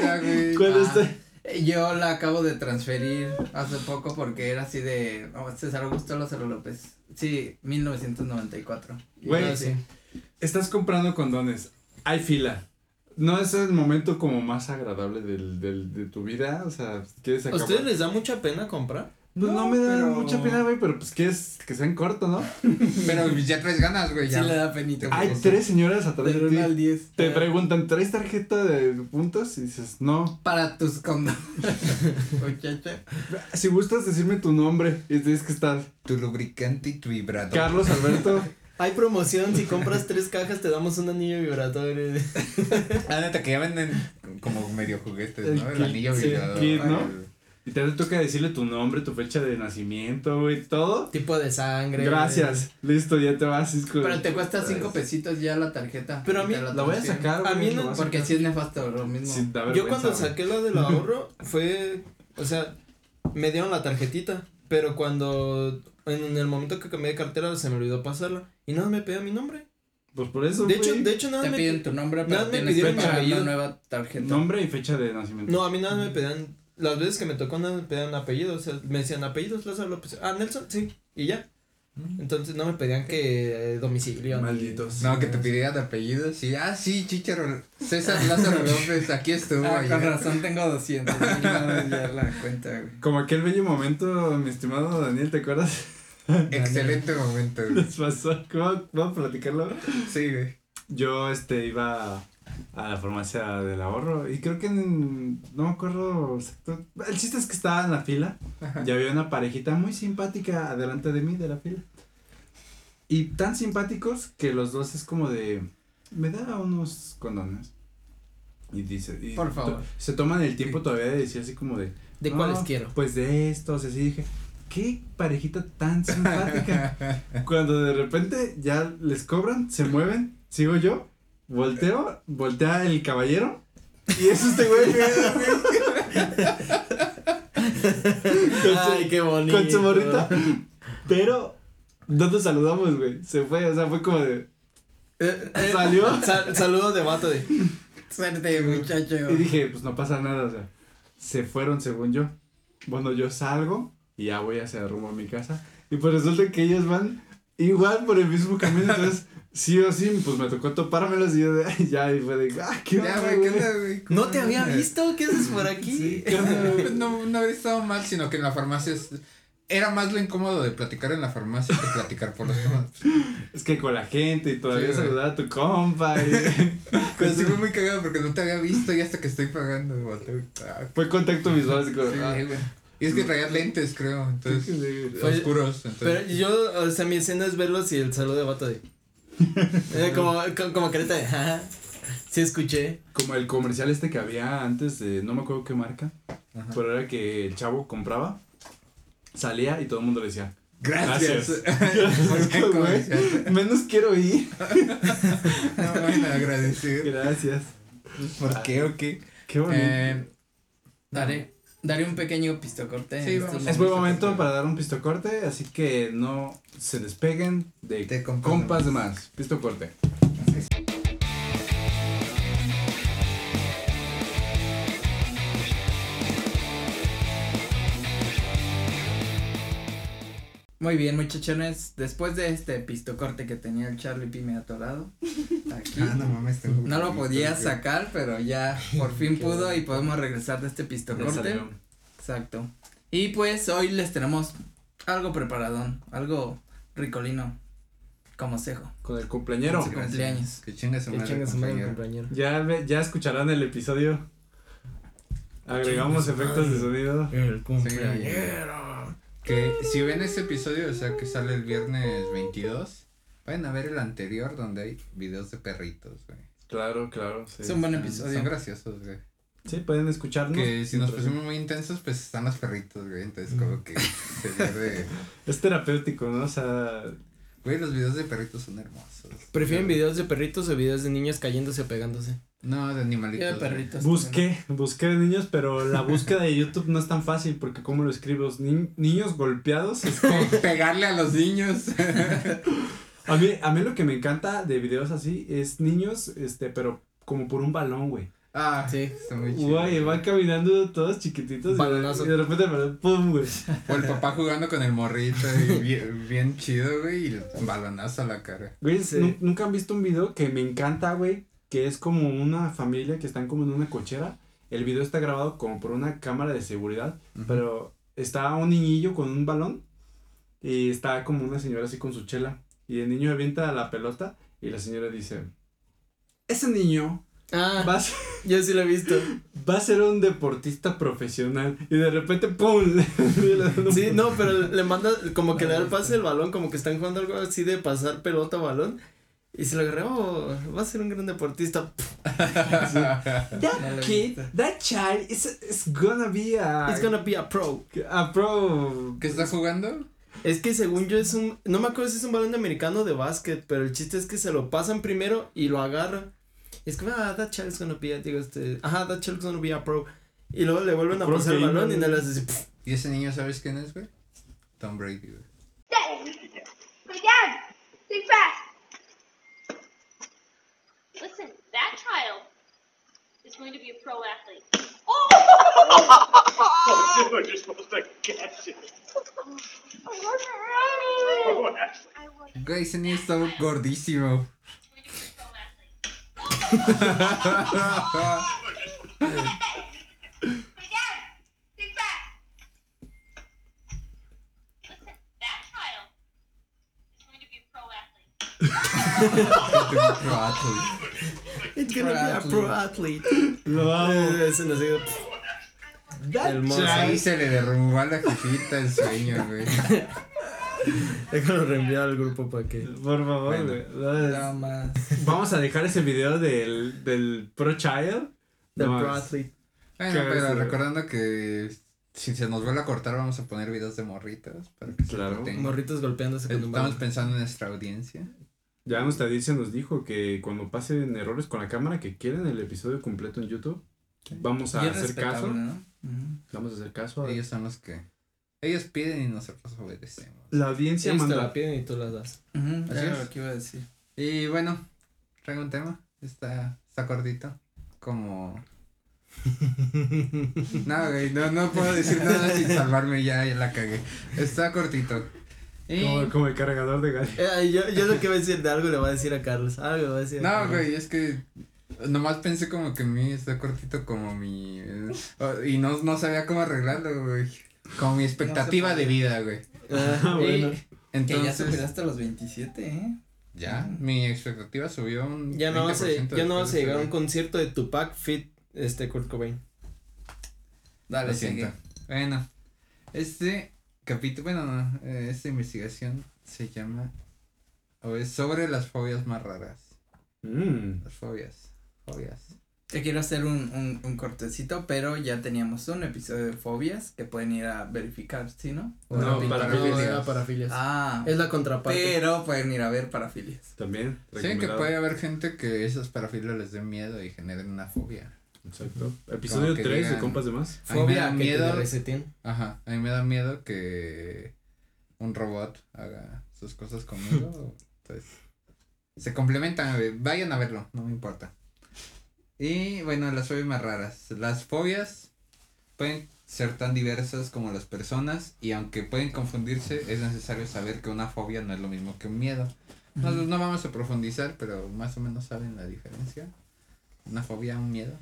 cuando Ah. estoy. Yo la acabo de transferir hace poco porque era así de oh, César Augusto Lázaro López. Sí, 1994. Y Güey, así, Estás comprando condones. Hay fila. ¿No es el momento como más agradable del, del, de tu vida? O sea, ¿quieres ¿A ustedes les da mucha pena comprar? Pues no, No, me da pero- mucha pena, güey, pero pues quieres que sean cortos, ¿no? *laughs* Pero ya traes ganas, güey, Sí ya. le da penita. Hay tres señoras atrás de 1 al ti. 10. Te Eh, preguntan, ¿traes tarjeta de puntos? Y dices, no. Para tus condones. *laughs* Muchacha. Si gustas decirme tu nombre, y tienes que estar Tu lubricante y tu vibrador. Carlos Alberto. *laughs* Hay promoción, si compras tres cajas te damos un anillo vibratorio. Ah, neta, que ya venden como medio juguetes, El ¿no? El kit, anillo sí, vibrador. kit, ¿no? Y te toca decirle tu nombre, tu fecha de nacimiento, güey, todo. tipo de sangre. Gracias. Listo, ya te vas. como- Pero te cuesta 5 pesitos ya la tarjeta. Pero a mí La voy a sacar, A mí no- Porque sacar. sí es nefasto lo mismo. Yo cuando güey. saqué la del ahorro fue, o sea, me dieron la tarjetita, pero cuando en el momento que cambié de cartera se me olvidó pasarla y nada me pedía mi nombre. Pues por eso, De hecho, de hecho nada Te me piden tu nombre, nada pero me tienes que pidieron mi pagar apellido. una nueva tarjeta. Nombre y fecha de nacimiento. No, a mí nada me pedían las veces que me tocó nada me pedían apellidos, o sea, me decían apellidos Lázaro López. Ah, Nelson, sí, y ya. Entonces no me pedían que eh, domicilio. ni- Malditos. No, que te pidieran apellidos y, ah, sí, Chicharo, César Lázaro López, aquí estuvo. Ah, con razón tengo 200. mil, no, ya la cuenta, güey. Como aquel bello momento, mi estimado Daniel, ¿te acuerdas? *laughs* Excelente momento, güey. Les pasó. ¿Cómo vamos a platicarlo? Sí, güey. Yo este iba a la farmacia del ahorro y creo que en- no me acuerdo exacto. El chiste es que estaba en la fila y había una parejita muy simpática adelante de mí de la fila. Y tan simpáticos que los dos es como de me da unos condones. Y dice, y Por favor. se toman el tiempo todavía de decir así como de ¿De "No, cuáles quiero? Pues de estos, así dije, qué parejita tan simpática. *laughs* Cuando de repente ya les cobran, se mueven, sigo yo, volteo, voltea el caballero y es este güey su- *laughs* Ay, qué bonito. con su morrita. Pero no nos saludamos, güey. Se fue, o sea, fue como de. Eh, eh, Salió. sal- saludos de vato de. Suerte, muchacho. Y dije, pues no pasa nada, o sea. Se fueron según yo. Bueno, yo salgo y ya voy hacia rumbo a mi casa. Y pues resulta que ellos van igual por el mismo camino. Entonces, sí o sí, pues me tocó topármelos y yo de, ya, y fue de, ah, qué Ya, onda, güey, ¿qué onda, güey? No te había visto, ¿qué haces por aquí? Sí, *laughs* ¿qué onda, güey? No, no habría estado mal, sino que en la farmacia es- era más lo incómodo de platicar en la farmacia que platicar por los temas. Es que con la gente y todavía Sí, saludar a tu compa. Y, *laughs* Pero sí fue *laughs* muy cagado porque no te había visto y hasta que estoy pagando. ah, fue contacto visual, así como, sí, ah, güey. Y es que traías lentes, creo, entonces, oscuros. Pero Entonces, yo, o sea, mi escena es verlos y el saludo de vato de. *laughs* Eh, como, co- como careta de. "Ajá, Sí, escuché. Como el comercial este que había antes de, no me acuerdo qué marca, Ajá. pero era que el chavo compraba, salía y todo el mundo le decía, Gracias. *laughs* *laughs* Menos quiero ir. no van a agradecer. Gracias. ¿Por qué o qué? Qué bonito. Eh, Daré, daré un pequeño pistocorte. Sí, vamos. es buen momento para dar un pisto corte, así que no se despeguen de, De compas compas, de más. Pisto Muy bien, muchachones. Después de este pistocorte que tenía el Charlie Pime atorado, aquí. Ah, no mames, tengo No lo podía sacar, pero ya *laughs* por fin pudo y podemos regresar de este pistocorte. Exacto. Y pues hoy les tenemos algo preparadón, algo ricolino, como cejo. Con el cumpleañero. Con su cumpleaños. Que chinga su Que madre, compañero. Ya, ve- ya escucharán el episodio. Agregamos efectos de sonido. El cumpleañero. Que si ven este episodio, o sea, que sale el viernes 22, vayan a ver el anterior donde hay videos de perritos, güey. Claro, claro. Sí. Es un buen Son- episodio. Son graciosos, güey. Sí, pueden escucharnos. Que si nos pusimos muy intensos, pues están los perritos, güey. Entonces, como que se pierde. *laughs* Es terapéutico, ¿no? O sea, Güey, los videos de perritos son hermosos. ¿Prefieren videos de perritos o videos de niños cayéndose o pegándose? No, de animalitos. De perritos. busqué, busqué de niños, pero la búsqueda de YouTube no es tan fácil porque como lo escribo, Ni- niños golpeados. es como- Pe- *laughs* Pegarle a los niños. *laughs* a mí, a mí lo que me encanta de videos así es niños, este, pero como por un balón, güey. ah, Sí. Está muy chido. Güey, van caminando todos chiquititos. y- Balonazo. Y de repente el balón, pum, güey. O el papá jugando con el morrito y *laughs* bien, bien chido, güey, y balonazo a la cara. Güey, Sí. nunca han visto un video que me encanta, güey, que es como una familia que están como en una cochera. El video está grabado como por una cámara de seguridad, pero está un niñillo con un balón y está como una señora así con su chela y el niño avienta la pelota y la señora dice, ese niño Ah, va a ser, *laughs* yo sí lo he visto. va a ser un deportista profesional y de repente ¡pum! *laughs* Sí, no, pero le manda, como que le da el pase el balón, como que están jugando algo así de pasar pelota o balón. Y se lo agarró, oh, va a ser un gran deportista. That kid, that child is, is gonna be a, It's gonna be a pro. a pro ¿Qué está jugando? Es que según yo es un, no me acuerdo si es un balón de americano o de básquet, pero el chiste es que se lo pasan primero y lo agarran. Es como, ah, that child is gonna be a, digo, este, ajá, that child is gonna be a pro. Y luego le vuelven a pasar el balón y no le hace así, pf. ¿Y ese niño sabes quién es, güey? Tom Brady, güey. My dad! Think fast! Listen, that child is going to be a pro athlete. *laughs* Oh! Oh, dude, you're supposed to catch it. Oh, Ashley. Güey, ese niño está gordísimo. *laughs* athlete. It's gonna be a pro athlete. Lo amo. Ese no sé. El mozo. Ahí se le derrumbó a la jefita el sueño, güey. *laughs* Déjalo reenviar al grupo para que. Por favor, Bueno. güey. No, es- Nada más. Vamos a dejar ese video del, del Pro Child. Del No, pro athlete. Bueno, pero recordando que si se nos vuelve a cortar, vamos a poner videos de morritos para que se Claro. entretengan. Morritos golpeándose con un Estamos balón. pensando en nuestra audiencia. Ya nuestra audiencia nos dijo que cuando pasen errores con la cámara que quieren el episodio completo en YouTube, vamos a hacer caso. Vamos a hacer caso. a- Ellos son los que. Ellos piden y nosotros obedecemos. La audiencia Ellos te manda. la piden y tú las das. Así era es. lo que iba a decir. Y bueno, traigo un tema. Está, está cortito. Como. *laughs* No, güey, no, no puedo decir nada sin salvarme, ya, ya la cagué. Está cortito. Como, como el cargador de gas. Eh, yo, yo lo que voy a decir de algo le voy a decir a Carlos. Algo le voy a decir No, güey, es que nomás pensé como que mi está cortito como mi... y no, no sabía cómo arreglarlo, güey. Como mi expectativa de vida, güey. Ah, *laughs* Y bueno. Que ya entonces... superaste los 27, ¿eh? Ya, mi expectativa subió un Ya no vas a, 20% ya no vas a llegar a un concierto de Tupac Fit este Kurt Cobain. Dale, Lo siento. sigue. Bueno, este capítulo, bueno, no, esta investigación se llama, o es sobre las fobias más raras. Mm. Las fobias, fobias. Te quiero hacer un, un, un cortecito, pero ya teníamos un episodio de fobias que pueden ir a verificar, ¿sí, no? O No, parafilias. Ah, Es la contraparte. pero pueden ir a ver parafilias. También. Sí, que puede haber gente que esas parafilias les den miedo y generen una fobia. Exacto. Episodio que 3 de digan- Compas de Más. A mí me Fobia da que miedo. Ajá, a mí me da miedo que un robot haga sus cosas conmigo. *laughs* Entonces, se complementan, vayan a verlo, no me importa. Y bueno, las fobias más raras. Las fobias pueden ser tan diversas como las personas y aunque pueden confundirse, es necesario saber que una fobia no es lo mismo que un miedo. No, Ujú. no vamos a profundizar, pero más o menos saben la diferencia. Una fobia, un miedo.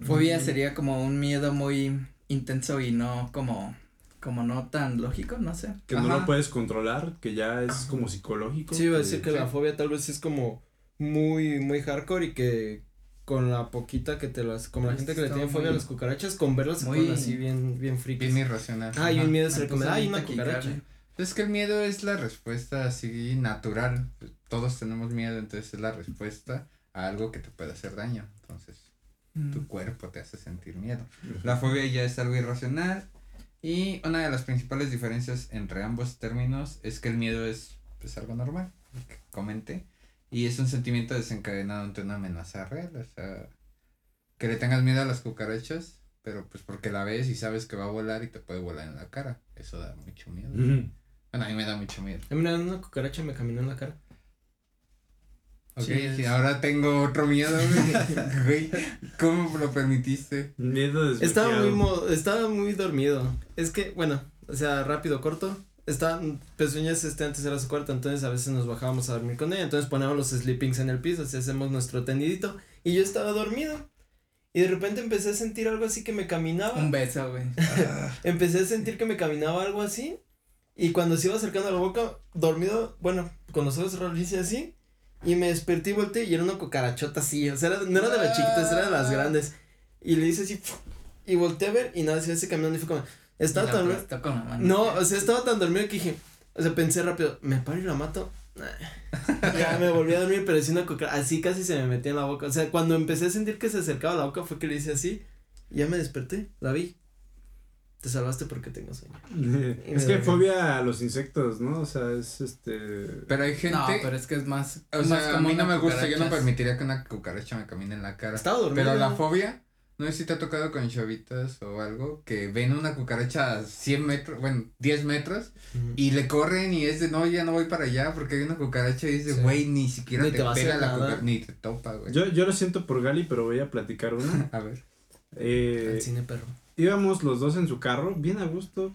Fobia sería como un miedo muy intenso y no como, como no tan lógico, no sé. Que no lo puedes controlar, que ya es como psicológico. Sí, iba a decir que sí. la fobia tal vez es como muy, muy hardcore y que con la poquita que te las, como la gente que le tiene fobia a las cucarachas, con verlas se muy- ponen así bien, bien frikis. Bien irracional. Ah, y un miedo Me se come, ay, una cucaracha. Es que el miedo es la respuesta así natural. Todos tenemos miedo, entonces es la respuesta a algo que te puede hacer daño. Entonces, tu Mm. cuerpo te hace sentir miedo. La fobia ya es algo irracional. Y una de las principales diferencias entre ambos términos es que el miedo es pues algo normal, comenté. Y es un sentimiento desencadenado ante una amenaza real. O sea, que le tengas miedo a las cucarachas, pero pues porque la ves y sabes que va a volar y te puede volar en la cara. Eso da mucho miedo. Ujú. Bueno, a mí me da mucho miedo. Ah, mira, una cucaracha me caminó en la cara. Ok, Sí, ahora tengo otro miedo, güey. *laughs* ¿Cómo lo permitiste? Miedo Estaba muy, mo- estaba muy dormido. Es que, bueno, o sea, rápido, corto. Estaba, Pezuñas este antes era su cuarto, entonces a veces nos bajábamos a dormir con ella, entonces poníamos los sleepings en el piso, así hacemos nuestro tendidito, y yo estaba dormido. Y de repente empecé a sentir algo así que me caminaba. Un beso, güey. *laughs* Empecé a sentir que me caminaba algo así. Y cuando se iba acercando a la boca, dormido, bueno, con los ojos cerrados, hice así. Y me desperté y volteé y era una cucarachota así. O sea, era- no era de las chiquitas, era de las grandes. Y le hice así. Y volteé a ver y nada, se ese caminando y fue como. Estaba tan. mano. No, o sea, estaba tan dormido que dije. O sea, pensé rápido, ¿me paro y la mato? Ya me volví a dormir, pero sí una cucaracha. Así casi se me metía en la boca. O sea, cuando empecé a sentir que se acercaba la boca fue que le hice así. Y ya me desperté, la vi. Te salvaste porque tengo sueño. *laughs* Es que fobia a los insectos, ¿no? O sea, es este. Pero hay gente. No, pero es que es más. o más sea, a como mí no me gusta, yo no permitiría que una cucaracha me camine en la cara. Estaba dormido. Pero la fobia, no sé si te ha tocado con chavitas o algo, que ven una cucaracha a 100 metros, bueno, 10 metros, Ujú. y le corren y es de, no, ya no voy para allá, porque hay una cucaracha y dice, Sí. güey, ni siquiera Ni te, te pega la cucaracha, ni te topa, güey. Yo, yo lo siento por Gali, pero voy a platicar una. *laughs* A ver. Eh, Al cine perro. Íbamos los dos en su carro, bien a gusto,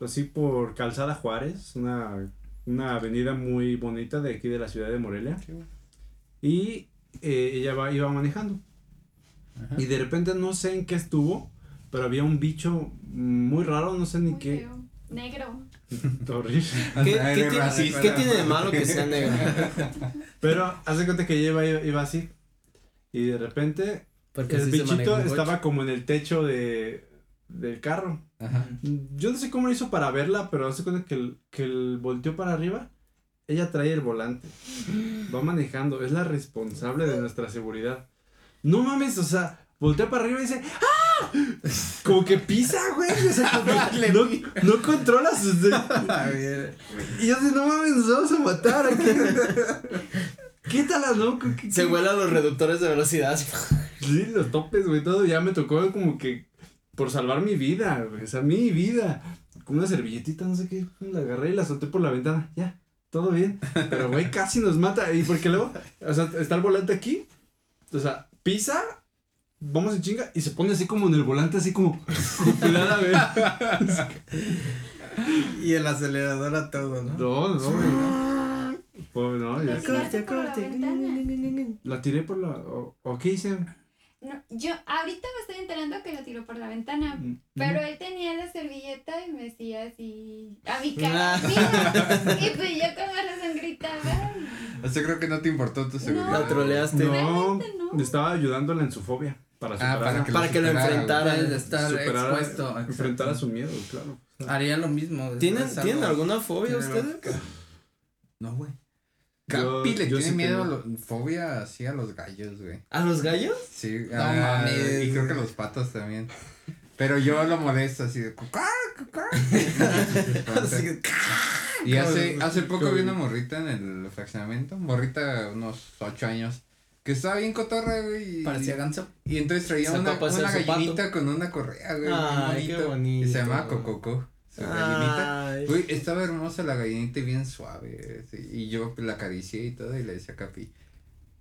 así por Calzada Juárez, una, una avenida muy bonita de aquí de la ciudad de Morelia. Y eh, ella va, iba manejando. Ajá. Y de repente no sé en qué estuvo, pero había un bicho muy raro, no sé ni Muy qué. feo. Negro. *laughs* *laughs* ¿Qué, qué tiene, racista. qué tiene de malo que sea negro? *laughs* Pero hace cuenta que ella iba, iba así. Y de repente Porque el bichito estaba como en el techo de, del carro. Ajá. Yo no sé cómo lo hizo para verla, pero hace cuenta que el, que el volteó para arriba. Ella trae el volante. Va manejando. Es la responsable de nuestra seguridad. No mames, o sea, voltea para arriba y dice ¡Ah! Como que pisa, güey. O sea, como *laughs* que no, no controla sus. *laughs* Y yo digo, no mames, nos vamos a matar aquí. *laughs* Quítala, ¿no? ¿Qué- Se qué- vuelan los reductores de velocidad. *laughs* Sí, los topes, güey, todo. Ya me tocó como que por salvar mi vida, güey. O sea, mi vida. Con una servilletita, no sé qué. La agarré y la solté por la ventana. Ya, todo bien. Pero, güey, casi nos mata. Y porque luego, o sea, está el volante aquí. O sea, pisa. Vamos en chinga. Y se pone así como en el volante, así como. pelada, güey. *laughs* Y el acelerador a todo, ¿no? No, no, güey. Pues no, ya tiraste por la. La tiré por la. ¿O, o qué hice? No, yo ahorita me estoy enterando que lo tiró por la ventana. Mm, Pero mm. él tenía la servilleta y me decía así a mi cara. "Mira". y pues yo como razón gritaba. O sea, creo que no te importó tu seguridad. La troleaste. No, no. estaba ayudándola en su fobia. Para Ah, superar, para que Para que lo enfrentara. De estar expuesto. enfrentar a su miedo, claro. Haría lo mismo. ¿Tienen, ¿Tienen alguna fobia ustedes? No, güey. Yo- Capi le yo tiene sí miedo, a lo- fobia así a los gallos, güey. ¿A los gallos? Sí, No ah, mames. y creo que a los patos también. Pero yo lo molesto así de cucá, cucá. *laughs* Así que- y hace, hace poco vi una morrita en el fraccionamiento, morrita unos ocho años, que estaba bien cotorra, güey. y- Parecía ganso. Y entonces traía Sacó una, una gallinita con una correa, güey. Ay, qué bonito. Y se llama Cococo. Gallinita. Güey, estaba hermosa la gallinita y bien suave. sí, Y yo la acaricié y todo y le decía a Capi,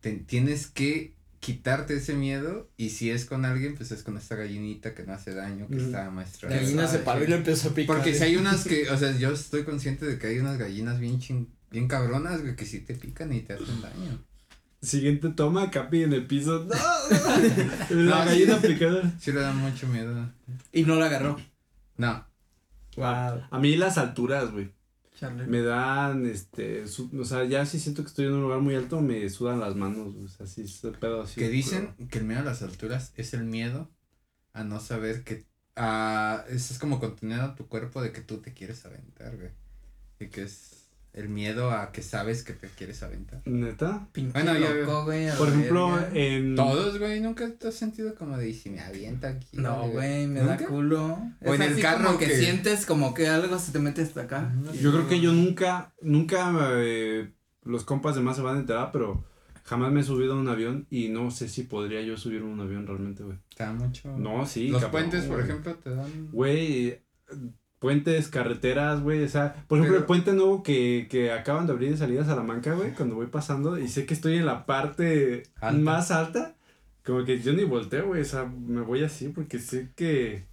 "Te- tienes que quitarte ese miedo y si es con alguien, pues es con esta gallinita que no hace daño, que Ujú. está maestra. La gallina se paró y le empezó a picar. Porque si hay unas que, o sea, yo estoy consciente de que hay unas gallinas bien chin, bien cabronas, güey, que sí te pican y te hacen daño. Siguiente toma, Capi en el piso. *laughs* ¡No! *laughs* No, La sí. gallina picadora. Sí le da mucho miedo. Y no la agarró. No. Wow. A mí las alturas, güey. Me dan, este, su- o sea, ya si siento que estoy en un lugar muy alto, me sudan las manos, güey, o sea, sí, ese pedo así. que dicen que el miedo a las alturas es el miedo a no saber que, a, es, es como contener a tu cuerpo de que tú te quieres aventar, güey. Y que es el miedo a que sabes que te quieres aventar. ¿Neta? Pinche Bueno, loco, güey. a Por ejemplo, verga. en... Todos, güey, nunca te has sentido como de, "Y si me avienta aquí. No, güey, me ¿Nunca? da culo. O Es en el carro como que, que- sientes como que algo se te mete hasta acá. Yo creo que yo nunca, nunca, eh, los compas de más se van a enterar, pero jamás me he subido a un avión y no sé si podría yo subir a un avión realmente, güey. Te da mucho. No, sí, Los puentes, por güey. ejemplo, te dan. Güey, puentes, carreteras, güey, o sea, por ejemplo, Pero- el puente nuevo que, que acaban de abrir de salida a Salamanca, güey, cuando voy pasando y sé que estoy en la parte Alta. más alta, como que yo ni volteo, güey, o sea, me voy así porque sé que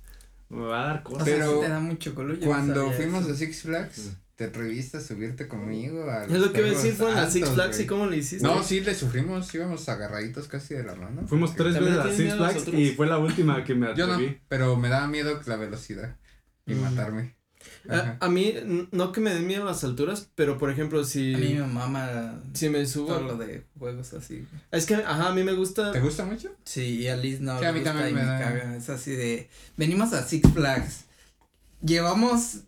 me va a dar O cosas. sea, Pero sí te da mucho no Cuando sabía fuimos eso. a Six Flags, Sí. te atreviste a subirte conmigo. A Es lo que iba a decir, fue fue en la Six Flags y cómo le hiciste. No, sí, le sufrimos, íbamos agarraditos casi de la mano. Fuimos tres ¿También veces a Six a Flags y fue la última que me Yo no, atreví. pero me daba miedo la velocidad y Mm. matarme. A, a mí, no que me den miedo las alturas, pero por ejemplo, si, A mí me mama si me subo. todo lo de juegos así. Es que, ajá, a mí me gusta. ¿Te gusta mucho? Sí, y a Liz no Sí, le a mí gusta también y me me da- caga. Es así de, venimos a Six Flags. Llevamos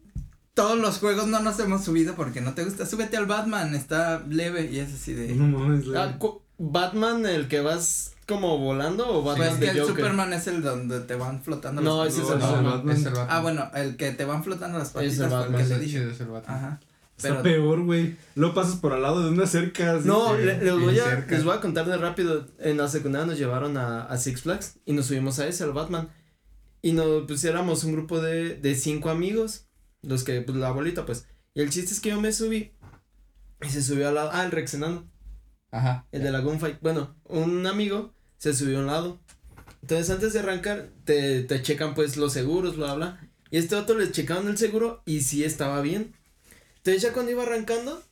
todos los juegos, no nos hemos subido porque no te gusta. Súbete al Batman, está leve y es así de... No mames, Ah, cu- Batman, el que vas como volando o Batman Pues que de el Joker. Superman es el donde te van flotando No, las ese es No, el no, Batman. Es el Batman. Ah, bueno, el que te van flotando las patitas fue el Batman, que es dije. chido, es el Batman. Ajá. Está Pero peor, güey. Lo pasas por al lado de una cerca. No, Sí, le- les, voy a, cerca. les voy a contar de rápido. En la secundaria nos llevaron a, a Six Flags y nos subimos a ese, al Batman. Y nos pusiéramos un grupo de, de cinco amigos, los que, pues la abuelita, pues. Y el chiste es que yo me subí y se subió al lado. Ah, el Rexenano, Ajá. el de la Gunfight. Bueno, un amigo se subió a un lado Entonces antes de arrancar te, te checan pues los seguros, bla, bla. Y este vato les checaban el seguro y sí estaba bien. Entonces ya cuando iba arrancando,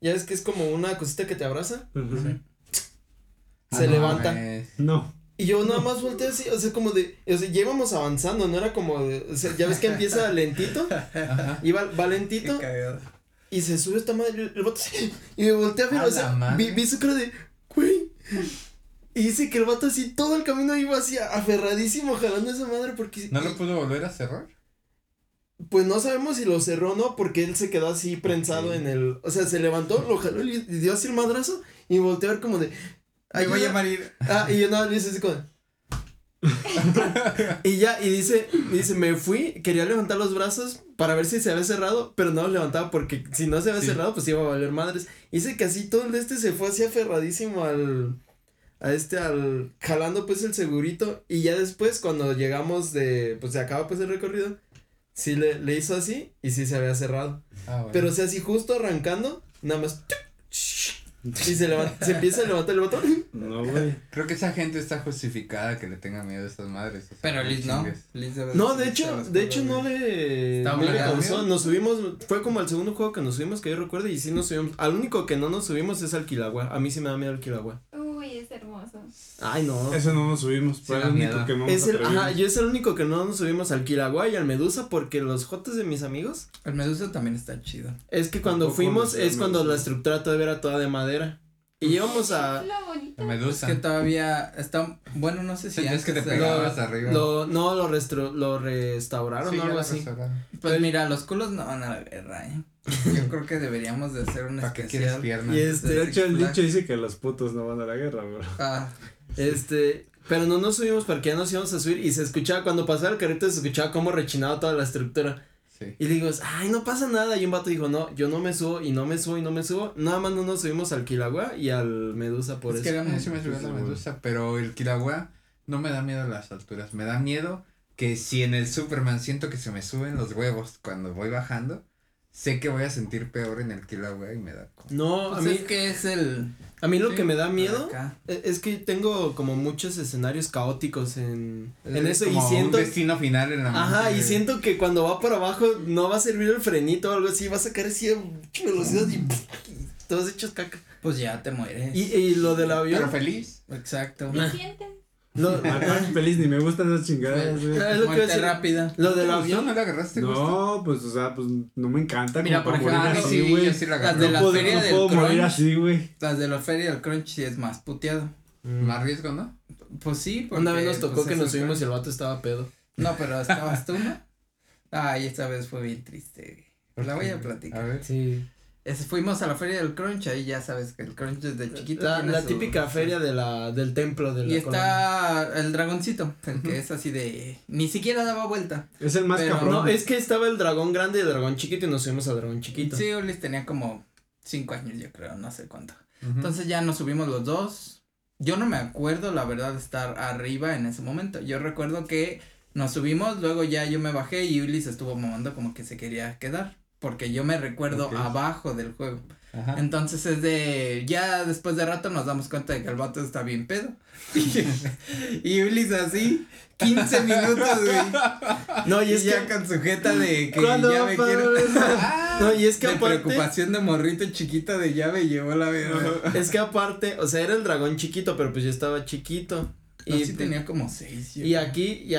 ya ves que es como una cosita que te abraza. Ah, se no levanta. No. Y yo nada más volteé así, o sea, como de, o sea, ya íbamos avanzando, no era como, de- o sea, ya ves que empieza lentito, Ajá. iba, va lentito. Y se sube esta madre, el vato así, y me volteé a ver, A o sea, vi, vi su cara de, güey, y dice que el vato así, todo el camino iba así, aferradísimo, jalando esa madre, porque, ¿No lo pudo volver a cerrar? pues no sabemos si lo cerró o no, porque él se quedó así prensado en el, o sea, se levantó, lo jaló y dio así el madrazo, y me volteé a ver como de, Me voy a morir. Ah, y yo nada, le hice así como. *laughs* y ya, y dice, dice, me fui, quería levantar los brazos para ver si se había cerrado, pero no los levantaba porque si no se había Sí. cerrado, pues iba a valer madres. Dice que así todo el de este se fue así aferradísimo al, a este, al, jalando pues el segurito, y ya después cuando llegamos de, pues se acaba pues el recorrido, sí le, le hizo así, y sí se había cerrado. Ah, bueno. Pero o sea, así justo arrancando, nada más, y se levanta, se empieza a levantar el botón. No, *laughs* güey. Creo que esa gente está justificada que le tenga miedo a estas madres. o sea, Pero Liz no. Liz debe No, de hecho, de hecho no le, Está no le causó, nos subimos, fue como el segundo juego que nos subimos que yo recuerdo y sí nos subimos, al único que no nos subimos es al Kilagua, a mí sí me da miedo el Kilagua. Uy, es hermoso. Ay no, Ese no nos subimos, Sí fue da el único miedo. que no nos es el, atrevimos. ajá, yo es el único que no nos subimos al Kilagua y al Medusa porque los jotes de mis amigos, El Medusa también está chido. es que cuando fuimos es cuando Medusa. la estructura todavía era toda de madera y íbamos a, Es lo bonito. La Es medusa. que todavía está, bueno, no sé si Sí, es que te pegabas arriba. lo, no, lo, restru- lo restauraron Sí, o algo así. restauraron. Pues mira, los culos no van a la guerra, ¿eh? Yo creo que deberíamos de hacer un ¿Para qué quieres especial. piernas? Y este, De hecho, el dicho dice que los putos no van a la guerra, bro. Ah, Este, pero no nos subimos porque ya nos íbamos a subir y se escuchaba, cuando pasaba el carrito se escuchaba cómo rechinaba toda la estructura. Sí. Y le digo, ay, no pasa nada. Y un vato dijo, no, yo no me subo y no me subo y no me subo. Nada más no nos subimos al Kilagua y al Medusa por Es eso. que A era mí sí me subió sí, la medusa, pero el Kilauea no me da miedo a las alturas. Me da miedo que si en el Superman siento que se me suben los huevos cuando voy bajando, sé que voy a sentir peor en el Kilauea y me da como... No, a pues mí, es que es el. a mí lo sí, que me da miedo e- es que tengo como muchos escenarios caóticos en, en Es eso y como siento... un destino final en la Ajá, y siento que cuando va para abajo no va a servir el frenito o algo así, va a sacar así a mucha velocidad y, *laughs* todos hechos caca. Pues ya te mueres. Y, y lo del avión... Pero feliz. Exacto. ¿Me sientes? Lo, *laughs* Acá feliz, ni me gustan esas chingadas, güey. Ah, es lo que a decir. rápida. lo. ¿No le agarraste? No, pues, o sea, pues no me encanta. Mira, como por ejemplo, Ah, así, sí, güey. yo sí la Las de No la puedo, feria no del puedo morir crunch. así, güey. Las de la feria del crunch sí es más puteado. Más riesgo, ¿no? Pues sí, porque. Una vez nos tocó pues, que nos subimos y el vato estaba pedo. No, pero estabas tú, ¿no? Ay, esta vez fue bien triste. güey. La voy a A platicar. ver. Sí. Es- fuimos a la feria del crunch, ahí ya sabes que el crunch desde chiquito. La, tiene la su- típica feria de la, del templo de la Y colonia. está el dragoncito, el que es así de. Ni siquiera daba vuelta. Es el más Pero cabrón. No, es que estaba el dragón grande y el dragón chiquito y nos subimos al dragón chiquito. Sí, Ulis tenía como cinco años, yo creo, no sé cuánto. Entonces ya nos subimos los dos. Yo no me acuerdo, la verdad, de estar arriba en ese momento. Yo recuerdo que nos subimos, luego ya yo me bajé y Ulis estuvo mamando como que se quería quedar. Porque yo me recuerdo abajo del juego. Ajá. Entonces es de. Ya después de rato nos damos cuenta de que el vato está bien pedo. *laughs* y Ulis así, 15 minutos, güey. No, y Y, es ya que. con sujeta de que ¿Cuándo ya va me quiero. *laughs* No, y es que de aparte. preocupación de morrito chiquito de me llevó la vida. Es que aparte, o sea, era el dragón chiquito, pero pues yo estaba chiquito. Y Y, sí tenía como seis. yo y creo. aquí, y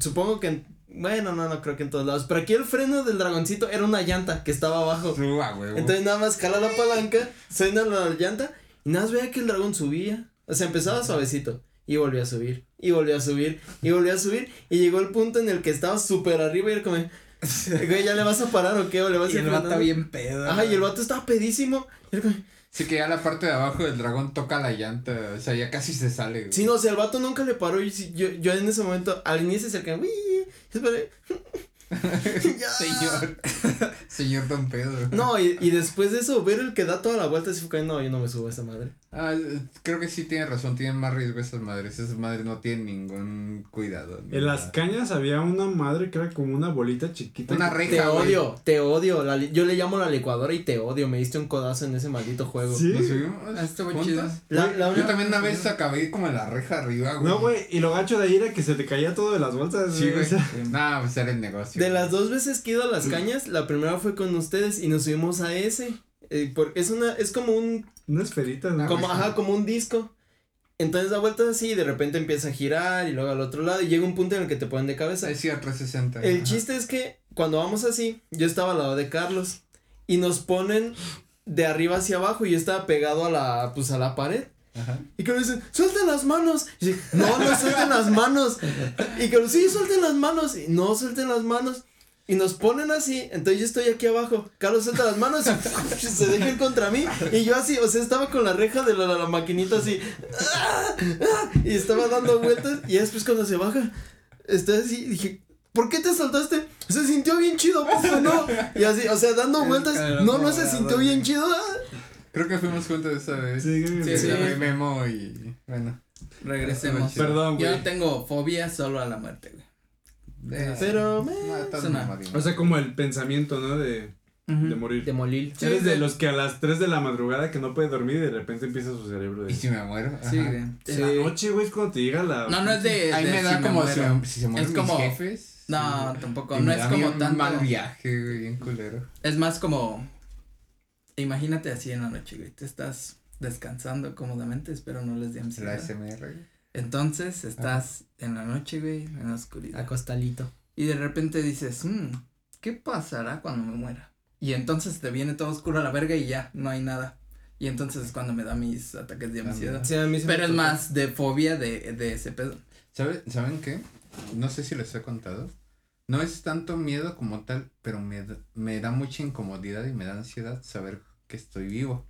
supongo que. en- bueno, no, no creo que en todos lados. Pero aquí el freno del dragoncito era una llanta que estaba abajo. Huevo. Entonces nada más jala la palanca, suena la llanta y nada más veía que el dragón subía. O sea, empezaba suavecito y volvía a subir y volvía a subir y volvía a subir y llegó el punto en el que estaba súper arriba y era como, *laughs* güey, ¿ya le vas a parar o qué? ¿O le vas a Y el vato frenando?" bien pedo. Ajá, y el vato estaba pedísimo. Y era como, Sí, que ya la parte de abajo del dragón toca la llanta. O sea, ya casi se sale. güey. Sí, no, o sea, el vato nunca le paró y yo, yo en ese momento, al inicio uy, esperé. ya. *laughs* *laughs* Señor. *laughs* Señor Don Pedro. No, y, y después de eso, ver el que da toda la vuelta, así fue que no, yo no me subo a esa madre. Ah, creo que sí tiene razón, tienen más riesgo esas madres. Esas madres no tienen ningún cuidado. En las cañas había una madre que era como una bolita chiquita. Una reja. Te güey. odio, te odio. la li- yo le llamo la licuadora y te odio. Me diste un codazo en ese maldito juego. Sí. ¿Nos subimos? Ah, estuvo juntos? chido. La- la yo también una vez acabé como en la reja arriba, güey. No, güey, y lo gacho de ahí era que se te caía todo de las bolsas. Sí, güey. o sea, Nah, pues era el negocio. De las dos veces que he ido a las cañas, la primera fue con ustedes y nos subimos a ese. Eh, es una, es como un, Una esferita, ¿no? como, ajá, como un disco. Entonces da vueltas así y de repente empieza a girar y luego al otro lado y llega un punto en el que te ponen de cabeza. Sí, a 360. El Ajá. chiste es que cuando vamos así, yo estaba al lado de Carlos y nos ponen de arriba hacia abajo y yo estaba pegado a la, pues a la pared. Ajá. Y que me dicen, suelten las manos. Y dice, no, no suelten las manos. Y que sí, suelten las manos. Y no suelten las manos. Y nos ponen así. Entonces yo estoy aquí abajo. Carlos suelta las manos y *laughs* se deja ir contra mí. Y yo así, o sea, estaba con la reja de la, la maquinita así. ¡ah! *laughs* ¡ah! Y estaba dando vueltas. Y después cuando se baja, estoy así. Dije, ¿por qué te soltaste? Se sintió bien chido, ¿poco no? Y así, o sea, dando vueltas. No, no se sintió bien chido. ah. Creo que fuimos juntos esa vez. Sí, creo que Sí, sí. Sí, sí. Memo y. Bueno. Regresemos. Perdón, güey. Yo tengo fobia solo a la muerte, güey. Eh, Pero, no, me- es una-. O sea, como el pensamiento, ¿no? De, de morir. de molir. Sí, Eres de sí. los que a las 3 de la madrugada que no puede dormir y de repente empieza su cerebro de... ¿Y si me muero? Sí, güey. En la noche, güey, es cuando te llega la... No, no es de. Ahí de me da si como muero. si, si se mueren Es mis como- jefes. No, tampoco. y No me es da como tanto. mal viaje, güey, bien culero. Es más como. Imagínate así en la noche, güey. Te estás descansando cómodamente. Espero no les dé La ansiedad. SMR. güey. Entonces estás en la noche, güey, en la oscuridad. Acostalito. Y de repente dices, "Mm, ¿qué pasará cuando me muera? Y entonces te viene todo oscuro a la verga y ya, no hay nada. Y entonces es cuando me da mis ataques de ansiedad. Sí, a mí sí me Pero es más de fobia de, de ese pedo. ¿Sabe- ¿Saben qué? No sé si les he contado. No es tanto miedo como tal, pero me, da- me da mucha incomodidad y me da ansiedad saber que estoy vivo.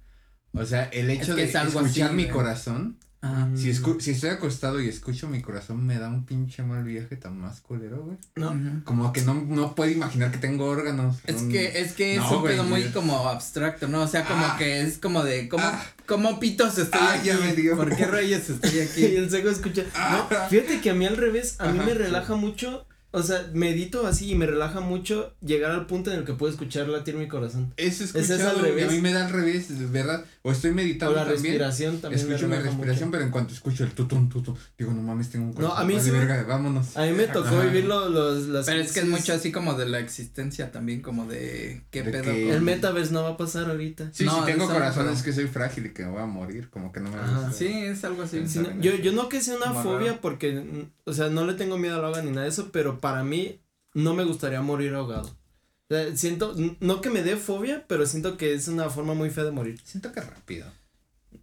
O sea, el hecho que de es algo escuchar así, mi corazón. Ajá. Si, escu- si estoy acostado y escucho mi corazón, me da un pinche mal viaje tan más culero, güey. No. Como que no, no puedo imaginar que tengo órganos. Es Un- que, es que No, es un pedo muy como abstracto, ¿no? O sea, como Ah. que es como de, ¿cómo, Ah. cómo pitos estoy Ah, aquí? ya me dio. ¿Por qué rayos estoy Y aquí? *laughs* el seco escucha. Ah. No, fíjate que a mí al revés, a mí Ajá, me sí. relaja mucho. O sea, medito así y me relaja mucho llegar al punto en el que puedo escuchar latir mi corazón. Es es escuchado, al y a revés. mí me da al revés, es verdad. O estoy O meditando la también. respiración también. Escucho mi respiración, mucho. pero en cuanto escucho el tutun, tutun, digo, no mames, tengo un No, a mí Vale, sí me- verga, vámonos. A mí me tocó Ajá. vivir lo- los, las Pero es que es mucho así como de la existencia también, como de qué De pedo. que- El metaverse no va a pasar ahorita. Sí, No, si tengo corazón es que soy frágil y que me voy a morir, como que no me gusta. Sí, es algo así. No, yo, yo no que sea una fobia raro. porque, o sea, no le tengo miedo al agua ni nada de eso, pero para mí no me gustaría morir ahogado. Siento, no que me dé fobia, pero siento que es una forma muy fea de morir. Siento que rápido.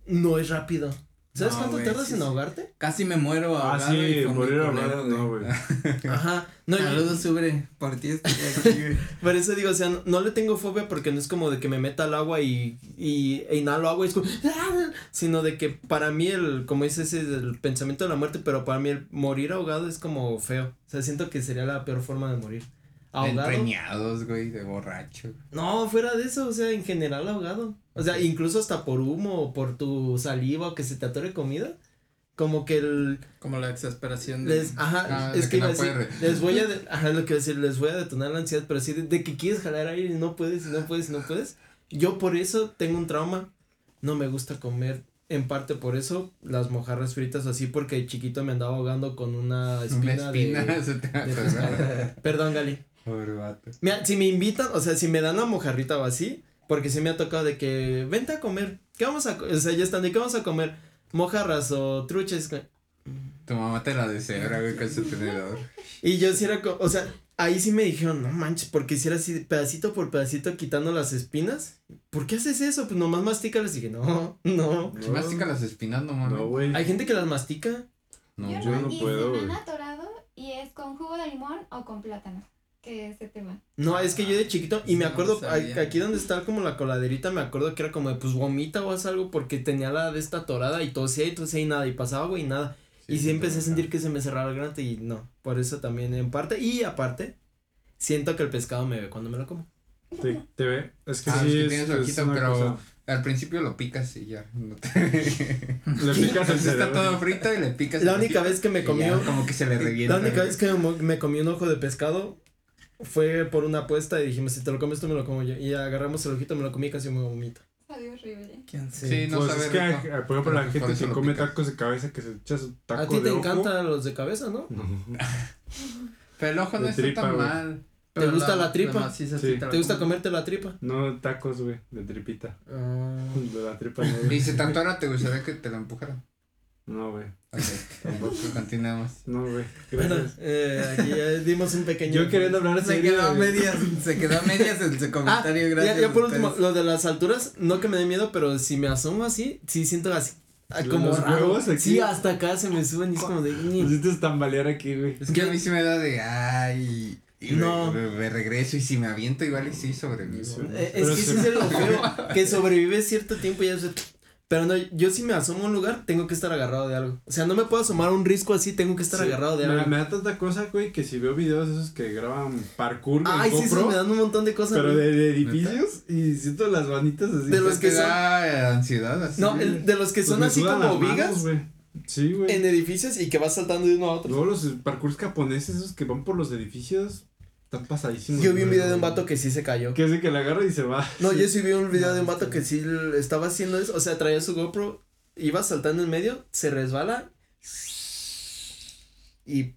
No es rápido. ¿Sabes No, cuánto tardas sí, en ahogarte? Casi me muero Ah, ahogado. y sí, morir ahogado, no, güey. *laughs* Ajá. No, yo- Saludos, Subre, por ti estoy aquí, güey. *laughs* por eso digo, o sea, no, no le tengo fobia porque no es como de que me meta al agua y, y e inhalo agua y es como, "Ah", *laughs* sino de que para mí el, como dices, es el pensamiento de la muerte, pero para mí el morir ahogado es como feo. O sea, siento que sería la peor forma de morir. Ahogado. Güey, de borracho. No, fuera de eso, o sea, en general ahogado. O sea, incluso hasta por humo o por tu saliva o que se te atore comida. Como que el, Como la exasperación de. les, ajá, Ah, es de que, que iba no a decir, puede re- les voy a, de- *laughs* ajá, lo que iba a decir, les voy a detonar la ansiedad, pero sí, de, de que quieres jalar aire y no puedes, y no puedes, y no puedes. Yo por eso tengo un trauma, no me gusta comer, en parte por eso, las mojarras fritas así, porque de chiquito me andaba ahogando con una espina, Una espina de, *laughs* de pescado. *laughs* Perdón, Gali. Pobre vato. Mira, si me invitan, o sea, si me dan la mojarrita o así, porque sí me ha tocado de que, vente a comer, ¿qué vamos a, co-?" o sea, ya están, ¿de qué vamos a comer? Mojarras o truches. Tu mamá te la desea, güey, con su tenedor. Y yo sí era, o sea, ahí sí me dijeron, no manches, porque si era así, pedacito por pedacito quitando las espinas, ¿por qué haces eso? Pues nomás mastícalas y dije, no, no. No. Mastica las espinas, no mames. No, güey. Hay gente que las mastica. No, yo yo no, no puedo, atorado y es con jugo de limón o con plátano que se te van. No, es que yo de chiquito, y me acuerdo, aquí donde está como la coladerita, me acuerdo que era como de, pues vomita o haz algo, porque tenía la de esta torada y tosía y tosía y nada, y pasaba agua y nada. y sí empecé a sentir que se me cerraba el grante y no, por eso también en parte, y aparte, siento que el pescado me ve cuando me lo como. Te, te ve. Es que Ah, sí, es que es, ojito, pero cosa. al principio lo picas y ya. No te... *laughs* Le picas el Está todo frito y le picas La única vez que me comió- ya como que se le revienta. La única vez que me, me comí un ojo de pescado fue por una apuesta y dijimos, si te lo comes tú me lo como yo. Y agarramos el ojito, me lo comí y casi me vomito. Sabe horrible. ¿Quién Sí. Sí, no pues sabe es que, rico. eh, por ejemplo, la pues gente que come tacos de cabeza, que se echa su taco A ti te de ojo. encantan los de cabeza, ¿no? *laughs* Pero el ojo no De está tripa, tan mal. ¿Te gusta la tripa? Sí. te la ¿Te gusta comerte la tripa? No tacos, güey, de tripita. Ah. *laughs* De la tripa. Y si tatuara, ¿te gustaría que te lo empujaran? No, güey. Ok, tampoco. Continuamos. No, güey. Bueno, eh, aquí ya dimos un pequeño. Yo queriendo hablar Se serio. quedó a medias, se quedó a medias en su Ah, comentario, ya, gracias. ya por a último, lo de las alturas, no que me dé miedo, pero si me asomo así, sí siento así. ah, ¿Los Como raro. huevos aquí? Sí, hasta acá se me suben y es como de. "Ni". Necesitas tambalear aquí, güey. Es que a mí sí me da de ay. Y No. me, me regreso y si me aviento igual y sí sobrevivo. Sí. Eh, es que se- sí es lo feo, que sobrevives cierto tiempo y ya se... Pero no, yo si me asomo a un lugar, tengo que estar agarrado de algo. O sea, no me puedo asomar a un risco así, tengo que estar Sí. agarrado de me, algo. me da tanta cosa, güey, que si veo videos de esos que graban parkour Ay, sí, sí, GoPro, me dan un montón de cosas. pero de, de edificios y siento las manitas así. De los que son- da ansiedad así. No, el- de los que Pues son así como manos, vigas. Sí, güey. en edificios y que vas saltando de uno a otro. Luego los parkours japoneses, esos que van por los edificios, están pasadísimos. Yo vi un video de un vato que sí se cayó. Que es que le agarra y se va. No, yo sí vi un *laughs* video de un vato que sí estaba haciendo eso. O sea, traía su GoPro, iba saltando en medio, se resbala. Y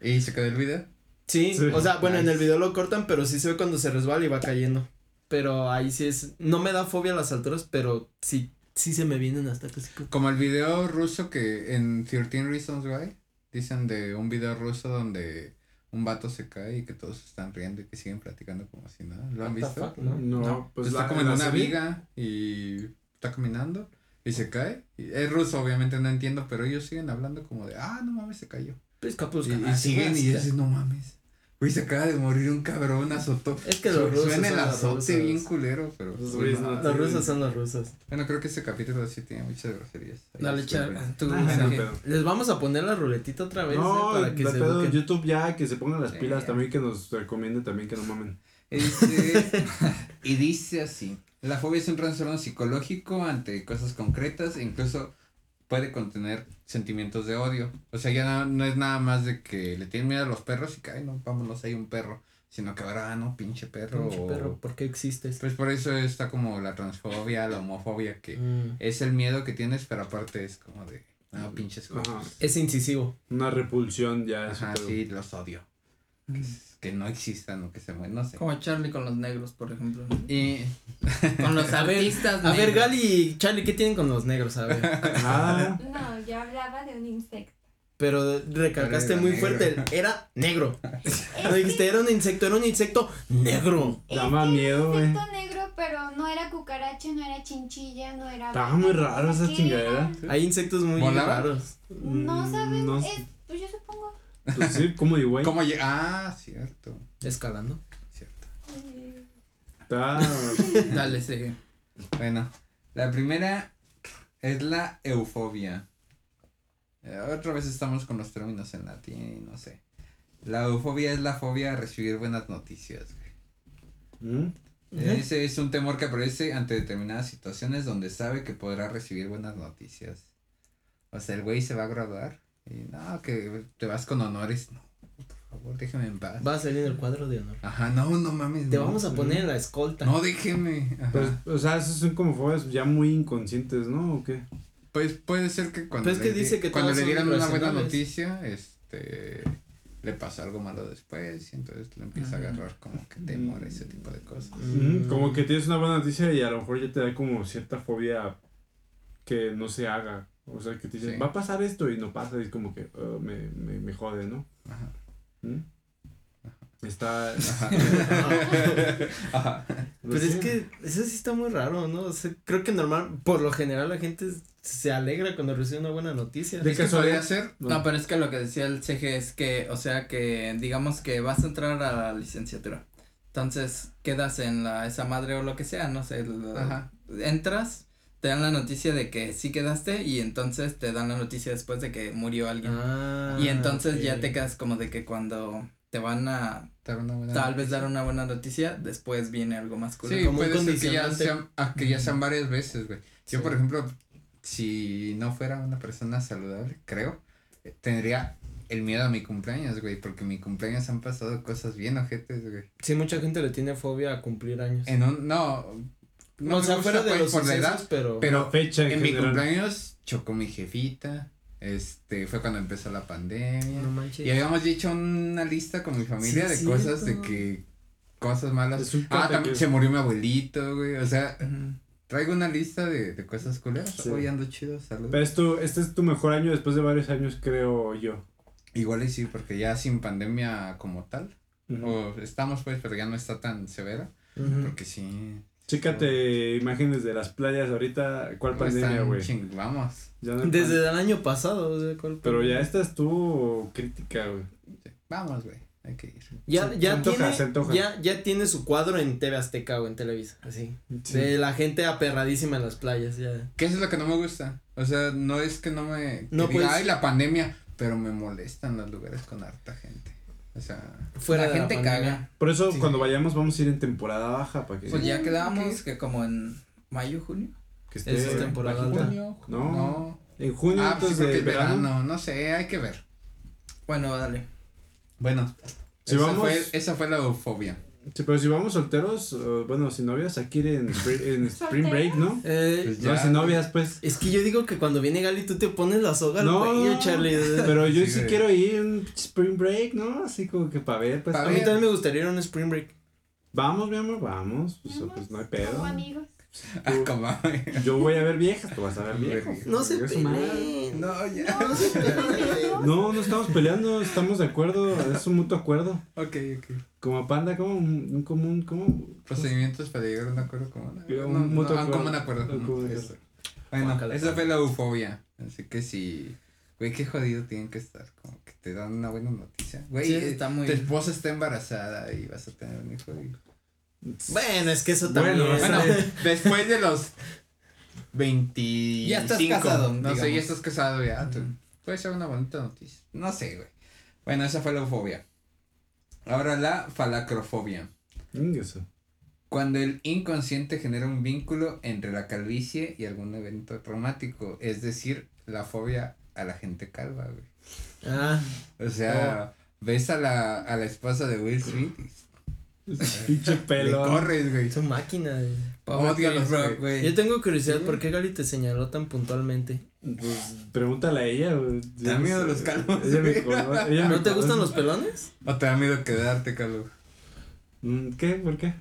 ¿Y se quedó el video? sí, Sí. o sea, bueno, en el video lo cortan, pero sí se ve cuando se resbala y va cayendo. Pero ahí sí es. No me da fobia a las alturas, pero sí, sí se me vienen hasta casi. como- Como el video ruso que en 13 Reasons Why dicen de un video ruso donde un vato se cae y que todos están riendo y que siguen platicando como si nada. ¿Lo han visto? fuck, ¿no? No, No, pues está la- como en una serie- viga y está caminando y se cae. Y es ruso, obviamente no entiendo, pero ellos siguen hablando como de, ah, no mames, se cayó. Pues, Y, y siguen y dices, no mames. Güey, se acaba de morir un cabrón, azotó. Es que los rusos Suena el azote bien culero, pero. Los pues, no. Los rusos son los rusos. Bueno, creo que este capítulo sí tiene muchas groserías. Ahí Dale. Char, Ah, no. Les vamos a poner la ruletita otra vez No, eh, para que se pedo. YouTube ya, que se pongan las Sí. pilas también, que nos recomiende también que no mamen. Y dice, *laughs* y dice así, la fobia es un trastorno psicológico ante cosas concretas e incluso puede contener sentimientos de odio. O sea, ya no, no es nada más de que le tienen miedo a los perros y que, ay, no, vámonos, hay un perro. Sino que ahora, ah, no, pinche perro. Pinche o- perro, ¿por qué existes? Pues por eso está como la transfobia, la homofobia, que Mm. es el miedo que tienes, pero aparte es como de, ah, pinches cosas. Es incisivo. Una repulsión ya. Ajá, sí, los odio. Es- que no existan o que se mueran, no sé. Como Charlie con los negros, por ejemplo. Y Con los *laughs* A ver, artistas A ver, negros. Gali y Charlie, ¿qué tienen con los negros? A ver. *laughs* Ah, No, yo hablaba de un insecto. Pero recalcaste muy negro. fuerte, era negro. *laughs* No dijiste, era un insecto, era un insecto negro. daba miedo, güey. insecto negro, pero no era cucaracha, no era chinchilla, no era. Estaba muy raro esa chingadera. era. Hay insectos muy ¿Volaba? raros. No Mm, sabes, no es, sé. pues yo supongo. Pues sí. ¿Cómo llega? Ah, cierto, Escalando. cierto. eh, *laughs* Dale, sigue. Bueno, la primera es la eufobia. Eh, otra vez estamos con los términos en latín y no sé. La eufobia es la fobia a recibir buenas noticias. güey. ¿Mm? Ese es un temor que aparece ante determinadas situaciones donde sabe que podrá recibir buenas noticias. O sea, el güey se va a graduar y no, que te vas con honores. No, por favor, déjeme en paz. Va a salir en el cuadro de honor. Ajá, no, no mames. Te no. vamos a poner en la escolta. No, déjeme. Ajá. Pues, o sea, esos son como fobias ya muy inconscientes, ¿no? ¿O qué? Pues puede ser que cuando Pues es que le, dice que cuando le dieran una buena noticia, este le pasa algo malo después y entonces le empieza a agarrar como que temor, ese tipo de cosas. Mm. Como que tienes una buena noticia y a lo mejor ya te da como cierta fobia que no se haga. O sea, que te dicen, Sí. va a pasar esto y no pasa y es como que "Ah, me, me, me jode, ¿no? Ajá. ¿Mm? Está... Ajá. *laughs* Pero es que eso sí está muy raro, ¿no? O sea, creo que normal, por lo general la gente se alegra cuando recibe una buena noticia. De casualidad- podría ser. No, pero es que lo que decía el CG es que, o sea, que digamos que vas a entrar a la licenciatura. Entonces, quedas en la, esa madre o lo que sea, no sé. Ajá. Entras, te dan la noticia de que sí quedaste y entonces te dan la noticia después de que murió alguien. Ah, y entonces ya te quedas como de que cuando te van a Dar una buena tal vez dar una buena noticia, después viene algo más culero. Sí, como puede ser que ya, sean, ah, que ya sean varias veces, güey. Yo, Sí. por ejemplo, si no fuera una persona saludable, creo, eh, tendría el miedo a mi cumpleaños, güey, porque mi cumpleaños han pasado cosas bien ojetes, güey. Sí, mucha gente le tiene fobia a cumplir años. En un, no, no, o sea, fuera de los por la edad, sucesos, pero. pero La fecha en en mi cumpleaños chocó mi jefita, este, fue cuando empezó la pandemia. No manches. Y habíamos dicho una lista con mi familia Sí, de cosas de que cosas malas. Ah, también que- se murió mi abuelito, güey. O sea, traigo una lista de, de cosas culeras. Sí. Hoy ando chido, salud. Pero es tu, este es tu mejor año después de varios años, creo yo. Igual y sí, porque ya sin pandemia como tal. O estamos pues, pero ya no está tan severa. Porque sí. Chécate imágenes de las playas ahorita. ¿Cuál pandemia, güey? ching- Vamos. Ya no hay Desde pan- el año pasado, o sea, ¿cuál Pero ya esta estuvo crítica, güey. Vamos, güey. Hay que ir. Ya, se- ya se antoja, tiene, se antoja. Ya, ya tiene su cuadro en TV Azteca o en Televisa, así. Sí. De la gente aperradísima en las playas, ya. ¿Qué es lo que no me gusta? O sea, no es que no me. No, No, diga, pues- Ay, la pandemia. Pero me molestan los lugares con harta gente. O sea. Fuera la de gente caga. Por eso Sí. cuando vayamos vamos a ir en temporada baja para que, Pues ya Mm, quedábamos que como en mayo, junio. que esté Esa es temporada bajita. alta. Junio. No. No. En junio Ah, pues antes sí, verano. verano. No sé, hay que ver. Bueno, dale. Bueno. Si esa, vamos- fue, esa fue la eufobia. Sí, pero si vamos solteros, uh, bueno, sin novias, aquí en, en Spring *laughs* Break, ¿no? Eh, Pues No, sin novias, pues. es que yo digo que cuando viene Gali tú te pones la soga al No, cuello, Charlie. Pero yo Sí, quiero ir en Spring Break, ¿no? Así como que para ver, pues. Pa' A mí también me gustaría ir a un Spring Break. Vamos, mi amor, vamos. Pues, Vamos, pues no hay Como pedo. amigos. Ah. Yo voy a ver viejas, tú vas a ver viejos. No se peleen. No, ya. No, estamos peleando, estamos de acuerdo, es un mutuo acuerdo. ok, ok. Como panda, como un, un común, como Procedimientos para llegar a un acuerdo común. un mutuo acuerdo. Un común acuerdo. Bueno, esa fue la eufobia. Así que sí. Güey, qué jodido tienen que estar. Como que te dan una buena noticia. Güey, Sí, está muy- tu esposa está embarazada y vas a tener un hijo. Bueno, es que eso Bueno, también. Bueno, ¿sabes? *laughs* después de los 25. Ya estás casado, No sé, digamos. ya estás casado ya. Puede ser una bonita noticia. No sé, güey. Bueno, esa fue la eufobia. Ahora la falacrofobia. Eso. Cuando el inconsciente genera un vínculo entre la calvicie y algún evento traumático, es decir, la fobia a la gente calva, güey. Ah, O sea, ves a la, a la esposa de Will Smith *laughs* Pinche le pelo. corres, güey. su máquina. güey. Pobre Odio Chris los- Rock, güey. Yo tengo curiosidad. ¿por qué Gali te señaló tan puntualmente? Pues pregúntale a ella. güey. Te da miedo los calvos, Ella me me ¿No te gustan los pelones? ¿O te da miedo quedarte, Carlos? Mm, ¿Qué? ¿Por qué?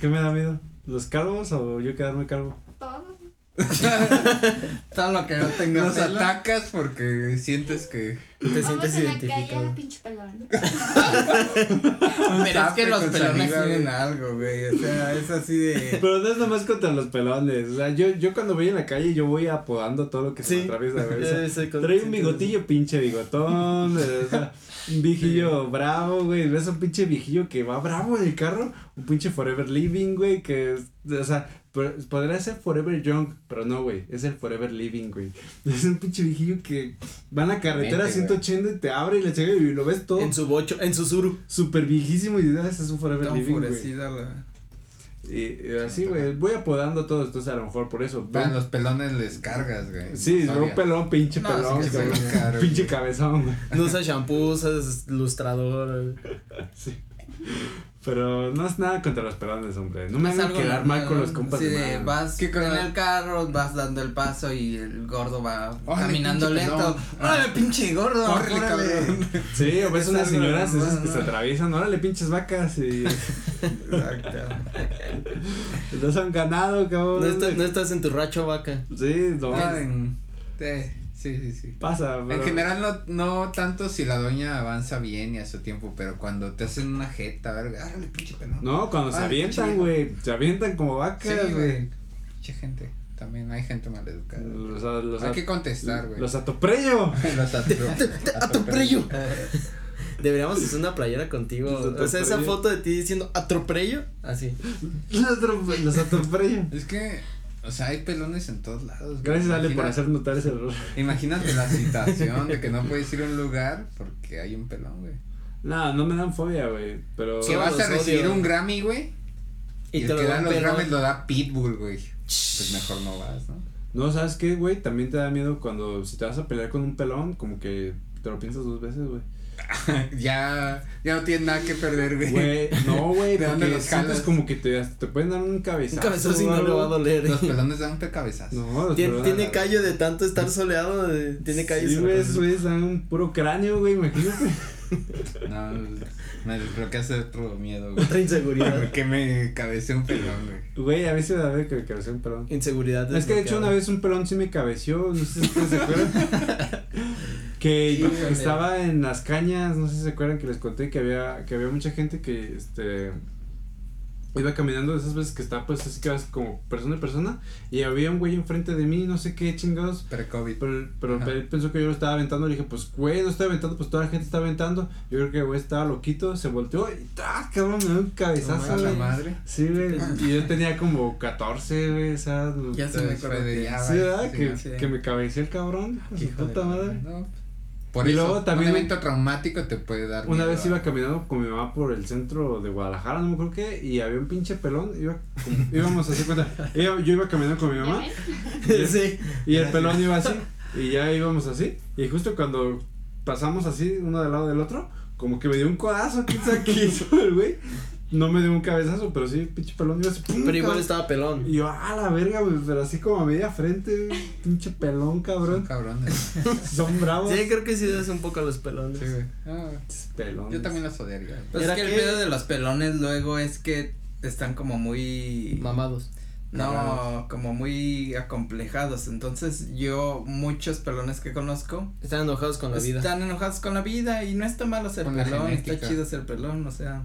¿Qué me da miedo? ¿Los calvos o yo quedarme calvo? Todo. *laughs* Todo lo que no tenga Nos pelo. atacas porque sientes que... Te Vamos sientes en la calle, identificado. pinche pelón. *laughs* Pero es que los pelones tienen algo, güey. O sea, es así de. Pero no es nomás contra los pelones. O sea, yo, yo cuando voy en la calle, yo voy apodando todo lo que se me Sí. atraviesa. O sea, *laughs* Trae un bigotillo, pinche bigotón. o sea, un viejillo bravo, güey. Ves un pinche viejillo que va bravo en el carro. Un pinche Forever Living, güey. Que, o sea, podría ser Forever Young, pero no, güey. Es el Forever Living, güey. *laughs* Es un pinche viejillo que va en la carretera a Mente, güey. 180 y te abre y le llega y lo ves todo En su bocho, en su suru. súper viejísimo y dices, es un Forever Living, güey. la. Y, y así, güey. Voy apodando todo, entonces a lo mejor por eso. Vean, los pelones les cargas, güey. Sí, No un pelón, pinche No, pelón, sí pelón caro, pinche güey. cabezón, güey. No usa shampoo, usas lustrador. *laughs* Sí. Pero no es nada contra los pelones, hombre. No me hagan quedar mal con los compas sí, de vas ¿Qué en con el carro, vas dando el paso y el gordo va Órale, caminando pinche lento. pelón. ¡Órale, pinche gordo! Órale! cabrón. Sí, o ves Es unas señoras esas que se ¿no? atraviesan, órale, pinches vacas, y *laughs* Exacto. *laughs* no son ganado, cabrón. No, está- no estás en tu racho vaca. Sí, no, Ah, eh, sí, sí, sí. pasa, pero... En general no, no tanto si la doña avanza bien y a su tiempo, pero cuando te hacen una jeta, verga, árale, pinche pelón. No, cuando se avientan, güey, se avientan como Sí, vacas, güey. güey. Pinche gente. También hay gente maleducada. Los, los, Hay que contestar, güey. los atopello. *laughs* Los ¡Atropello! *laughs* *laughs* Deberíamos hacer una playera contigo. O sea, esa foto de ti diciendo atropello. Así. Los atopello. Es que, o sea, hay pelones en todos lados. güey. Gracias, Ale, por hacer notar ese error. *laughs* Imagínate la situación de que no puedes ir a un lugar porque hay un pelón, güey. No, no me dan fobia, güey. Pero. Yo vas a recibir odio. un Grammy, güey. Y, Y el te lo que da dan los. Grammys lo da Pitbull, güey. Pues mejor no vas, ¿no? No, ¿sabes qué, güey? También te da miedo cuando. Si te vas a pelear con un pelón, como que te lo piensas dos veces, güey. *laughs* ya, ya no tienes nada que perder, güey. Güey, no, güey, ¿De dónde los sientes como que te, te pueden dar un cabezazo. Un cabezazo y no le va a doler. Los pelones dan un cabezazo. No, los Tiene, pelones- tiene callo de tanto estar soleado, de- tiene callo. Sí, güey, güeyes dan un puro cráneo, güey, imagínate. *laughs* *laughs* No, me desbloqueaste otro miedo, güey. Otra inseguridad. *laughs* Porque me cabeceé un pelón, güey. Güey, a me da miedo que me cabecee un pelón. Inseguridad. Es que de hecho una vez un pelón sí me cabeció, no sé si ustedes se acuerdan. *laughs* que yo estaba en las cañas, no sé si se acuerdan que les conté que había, que había mucha gente que este iba caminando de esas veces que está pues así que vas como persona a persona y había un güey enfrente de mí, no sé qué chingados. Pre-COVID. Pero, pero él pensó que yo lo estaba aventando, le dije, pues güey, no estoy aventando, pues toda la gente está aventando. Yo creo que el güey estaba loquito, se volteó y ¡ah, cabrón! Me dio un cabezazo, A la madre. Sí, güey. Y yo tenía como 14, güey, o sea. Ya se me ya, Sí, ¿verdad? sí, que, no. sí. que me cabeceó el cabrón. Su de puta la madre. No, Por Y eso, luego también- un evento traumático te puede dar Una miedo vez iba caminando con mi mamá por el centro de Guadalajara, no me acuerdo qué, y había un pinche pelón, iba, como- *laughs* íbamos a hacer cuenta, iba- yo iba caminando con mi mamá, sí. y el pelón iba así, y ya íbamos así, y justo cuando pasamos así, uno del lado del otro, como que me dio un codazo, quién sabe qué hizo el güey, no me dio un cabezazo, pero sí, pinche pelón iba así, ¡pum! Pero igual estaba pelón. Y yo, ah, la verga, güey, pero así como a media frente, pinche pelón, Son cabrón, cabrones. *laughs* son bravos. Sí, creo que sí es un poco a los pelones. Sí, güey. Ah, Pelón. yo también los odiaría. Pues Era es que, que- el pedo de los pelones luego es que están como muy Mamados. no, como muy acomplejados. Entonces, yo muchos pelones que conozco Están enojados con la vida. están enojados con la vida y no está malo ser Con pelón, está chido ser pelón, o sea,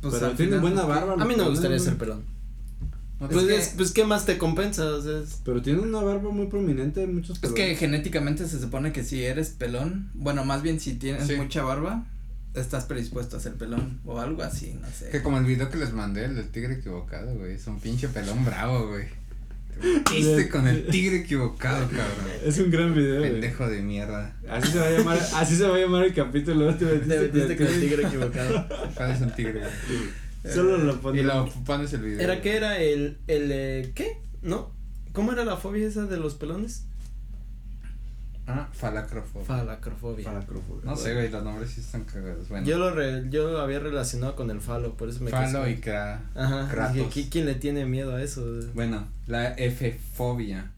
pues Pero al tiene final, buena barba. A mí no me gustaría ser pelón. No, Pues, que- es- pues, ¿qué más te compensa? O sea, es- Pero tiene una barba muy prominente, muchos Es pelones. que genéticamente se supone que si eres pelón, bueno, más bien si tienes Sí. mucha barba, estás predispuesto a ser pelón o algo así, no sé. Que como el video que les mandé, el del tigre equivocado, güey. Es un pinche pelón bravo, güey. Te metiste con el tigre equivocado, cabrón. Es un gran video. Pendejo de mierda. Así se va a llamar, así se va a llamar el capítulo. Te metiste te metiste con el tigre. equivocado. ¿Cuál es un tigre? *laughs* Solo lo pones. Y lo pones el video. ¿Era qué era el, el, eh, qué? ¿No? ¿Cómo era la fobia esa de los pelones? Ah, falacrofobia. Falacrofobia. Falacrofobia. No sé, güey, los nombres sí están cagados. Bueno, Yo lo re, yo lo había relacionado con el falo, por eso me falo quedé- y cra. Ajá. Kratos. Dije, ¿qui- ¿quién le tiene miedo a eso? Bueno, la F-fobia.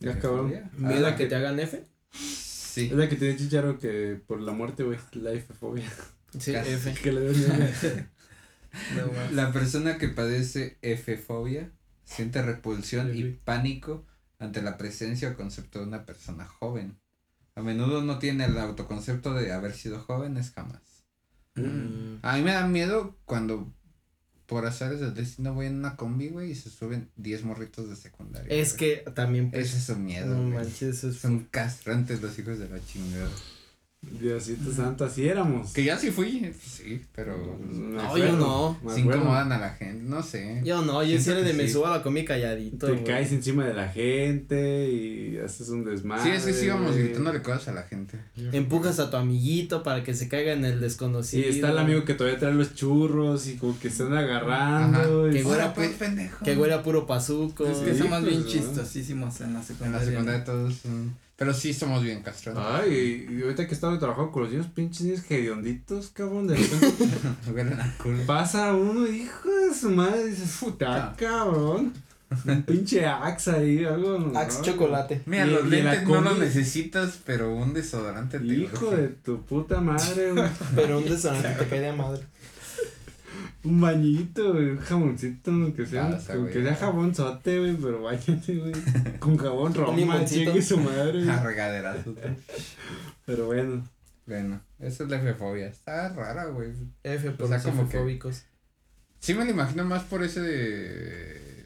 Ya, cabrón. ¿Miedo Ah, a que te hagan F? Sí. Es la que tiene chicharo que por la muerte, güey. La F-fobia. Sí, Casi. F. Que le. *laughs* No. La persona que padece F-fobia siente repulsión y pánico ante la presencia o concepto de una persona joven. A menudo no tiene el autoconcepto de haber sido jóvenes jamás. Mm. A mí me da miedo cuando por azares del destino voy en una combi, güey, y se suben 10 morritos de secundaria. Es güey. que también pues, Ese es su miedo, no güey. manches, eso es Son castrantes los hijos de la chingada. Diosito santo, así éramos. Que ya sí fui, sí, pero Me No, acuerdo, yo no. se incomodan a la gente, no sé. Yo no, yo era de me sí. subo a la comida calladito. Te caes encima de la gente y haces un desmadre. Sí, es que sí íbamos gritándole cosas a la gente. Empujas a tu amiguito para que se caiga en el Sí, desconocido. está el amigo que todavía trae los churros y como que están agarrando. Ajá. y- Que güera, Ahora, pues, pendejo. Que huele a puro pazuco. Es que Sí, somos bien pues, chistosísimos en la En secundaria. la secundaria todos son- Pero sí somos bien castrantes. Ay, y ahorita que estaba trabajando con los niños, pinches niños hedionditos, cabrón, de repente *laughs* pasa uno, hijo de su madre, dices, puta, cabrón. Un pinche Axe ahí, algo. ¿no? Axe chocolate. Mira, Y- los lentes no los necesitas, pero un desodorante te Hijo de tu puta madre, güey. Pero un desodorante te cae de madre. Un bañito, güey, un jamoncito, aunque sea, Ah, está aunque sea jabón sote, güey, pero bañate, güey. Con jabón *laughs* Roma, chingue su madre, güey. *laughs* Pero bueno. Bueno, esa es la fefobia. Está rara, güey. F por O sea, los como que- fóbicos. Sí me lo imagino más por ese de...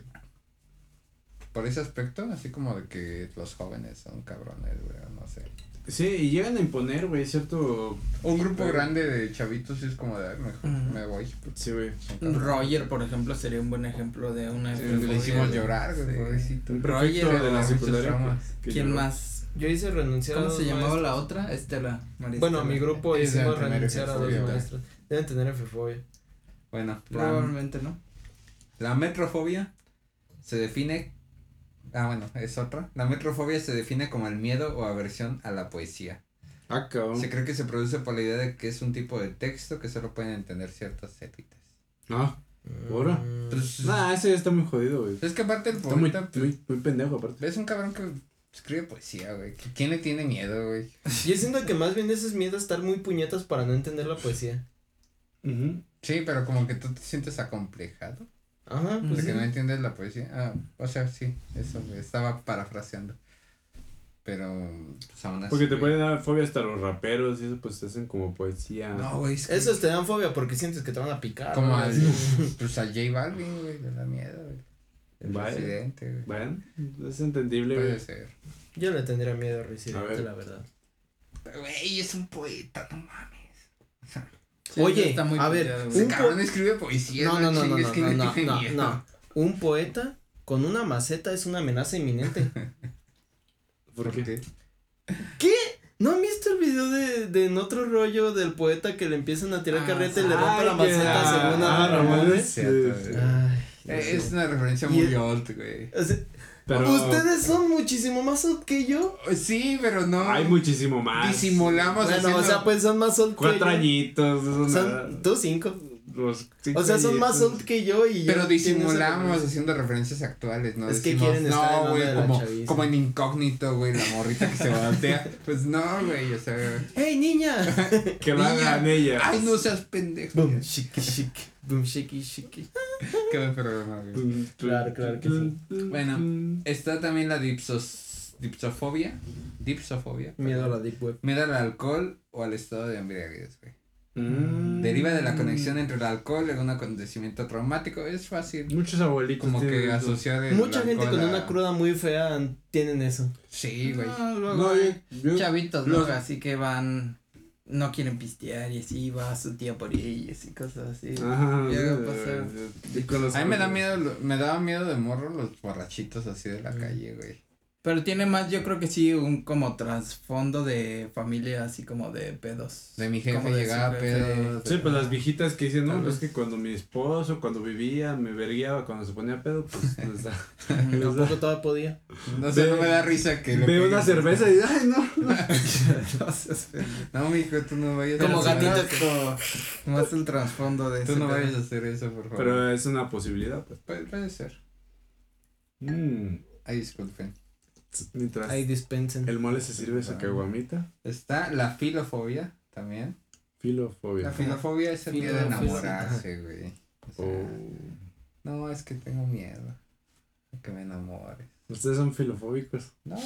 Por ese aspecto, así como de que los jóvenes son cabrones, güey, o no sé. Sí, y llegan a imponer, güey, cierto. Un grupo Pero- grande de chavitos es como de, "Ay, mejor me voy. Sí, güey. Roger, por ejemplo, sería un buen ejemplo de una Sí, efefobia. le hicimos llorar, güey, Sí. Roger, de la secundaria. ¿Quién lloró. más? Yo hice renunciar a ¿Cómo dos se llamaba maestros. la otra? Estela. Bueno, mi grupo hicimos renunciar a dos maestros. Deben tener F-fobia. Bueno, la, Probablemente, ¿no? la metrofobia se define. Ah, bueno, es otra. La metrofobia se define como el miedo o aversión a la poesía. Ah, cabrón. Se cree que se produce por la idea de que es un tipo de texto que solo pueden entender ciertas élites. Ah, ¿Ahora? Pues, nah, ese ya está muy jodido, güey. es que aparte el Está muy, poeta, pues, muy, muy pendejo, aparte. es un cabrón que escribe poesía, güey. ¿Qui- ¿Quién le tiene miedo, güey? *laughs* Yo siento que más bien ese es miedo a estar muy puñetas para no entender la poesía. Ujú. Sí, pero como que tú te sientes acomplejado. Ajá, De pues que sí. no entiendes la poesía. Ah, o sea, sí, eso, güey, estaba parafraseando. Pero, pues aún así. Porque te güey. pueden dar fobia hasta los raperos y eso, pues te hacen como poesía. No, güey, es que- Esos te dan fobia porque sientes que te van a picar. Como ¿no? al, pues a J Balvin, güey, le da miedo, güey. El presidente, güey. Bueno, es entendible, Puede güey. ser. Yo le tendría miedo a A Residente, ver. la verdad. Pero, Güey, es un poeta, no mames. Sí, Oye, está muy a ver. Un cabrón po- escribe poesía. No, no, no, no, no, ¿quién no, *laughs* no. Un poeta con una maceta es una amenaza inminente. *laughs* ¿Por qué? ¿Qué? ¿No han visto el video de, de en otro rollo del poeta que le empiezan a tirar Ah, carreta y le rompe la maceta ah, según ah, a Ramón? Ay, Eh, Es una referencia muy el- old, güey. Pero Ustedes son muchísimo más old que yo. Sí, pero no. hay muchísimo más. Disimulamos Bueno, haciendo... o sea, pues son más old que Cuatro yo. añitos. Son, tú cinco. Los O sea, son más old que yo y yo Pero esa disimulamos haciendo referencias actuales, ¿no? Es que quieren estar en no, güey, como, chaviza". como en incógnito, güey, la morrita que se voltea. *laughs* Pues no, güey, o sea. ¡Hey, niña! *laughs* Que lo hagan ellas. Ay, no seas pendejo. Boom, shiki, shiki. Boom, shiki, shiki. *laughs* Qué buen programa, güey. Claro, claro que sí. Bueno. Está también la dipsos, dipsofobia. Dipsofobia. Miedo a la deep web. Miedo al alcohol o al estado de embriaguez, güey. Mm. Deriva de la conexión entre el alcohol y un acontecimiento traumático. Es fácil. Muchos abuelitos. Como que asociar el Mucha gente con a- una cruda muy fea tienen eso. Sí, güey. No, No, yo- chavitos, ¿no? los- Así que van, no quieren pistear y así va su tía por ellos y cosas así. Ajá. Llega a pasar. mí me da miedo, me daba miedo de morro los borrachitos así de la calle, güey. Pero tiene más, yo creo que sí, un como trasfondo de familia así como de pedos. De mi jefe Como llegaba su jefe. pedo. Sí, pues las viejitas que dicen, no, pues vez. que cuando mi esposo, cuando vivía, me verguiaba, cuando se ponía pedo, pues *laughs* da. Tampoco todavía podía. No sé, Ve- no me da risa que Veo una cerveza y ay no. *laughs* No. No, mijo, tú no vayas como a hacer gatito eso. que más el trasfondo de Tú ese no pedo. vayas a hacer eso, por favor. Pero es una posibilidad, pues. Puede, puede ser. Mm. Ay, disculpen. Mientras Ahí dispensen. el mole se sirve su caguamita. Está la filofobia también. Filofobia. La filofobia es el miedo de enamorarse, güey. O sea, Oh. No, es que tengo miedo. a Que me enamores. Ustedes son filofóbicos. No,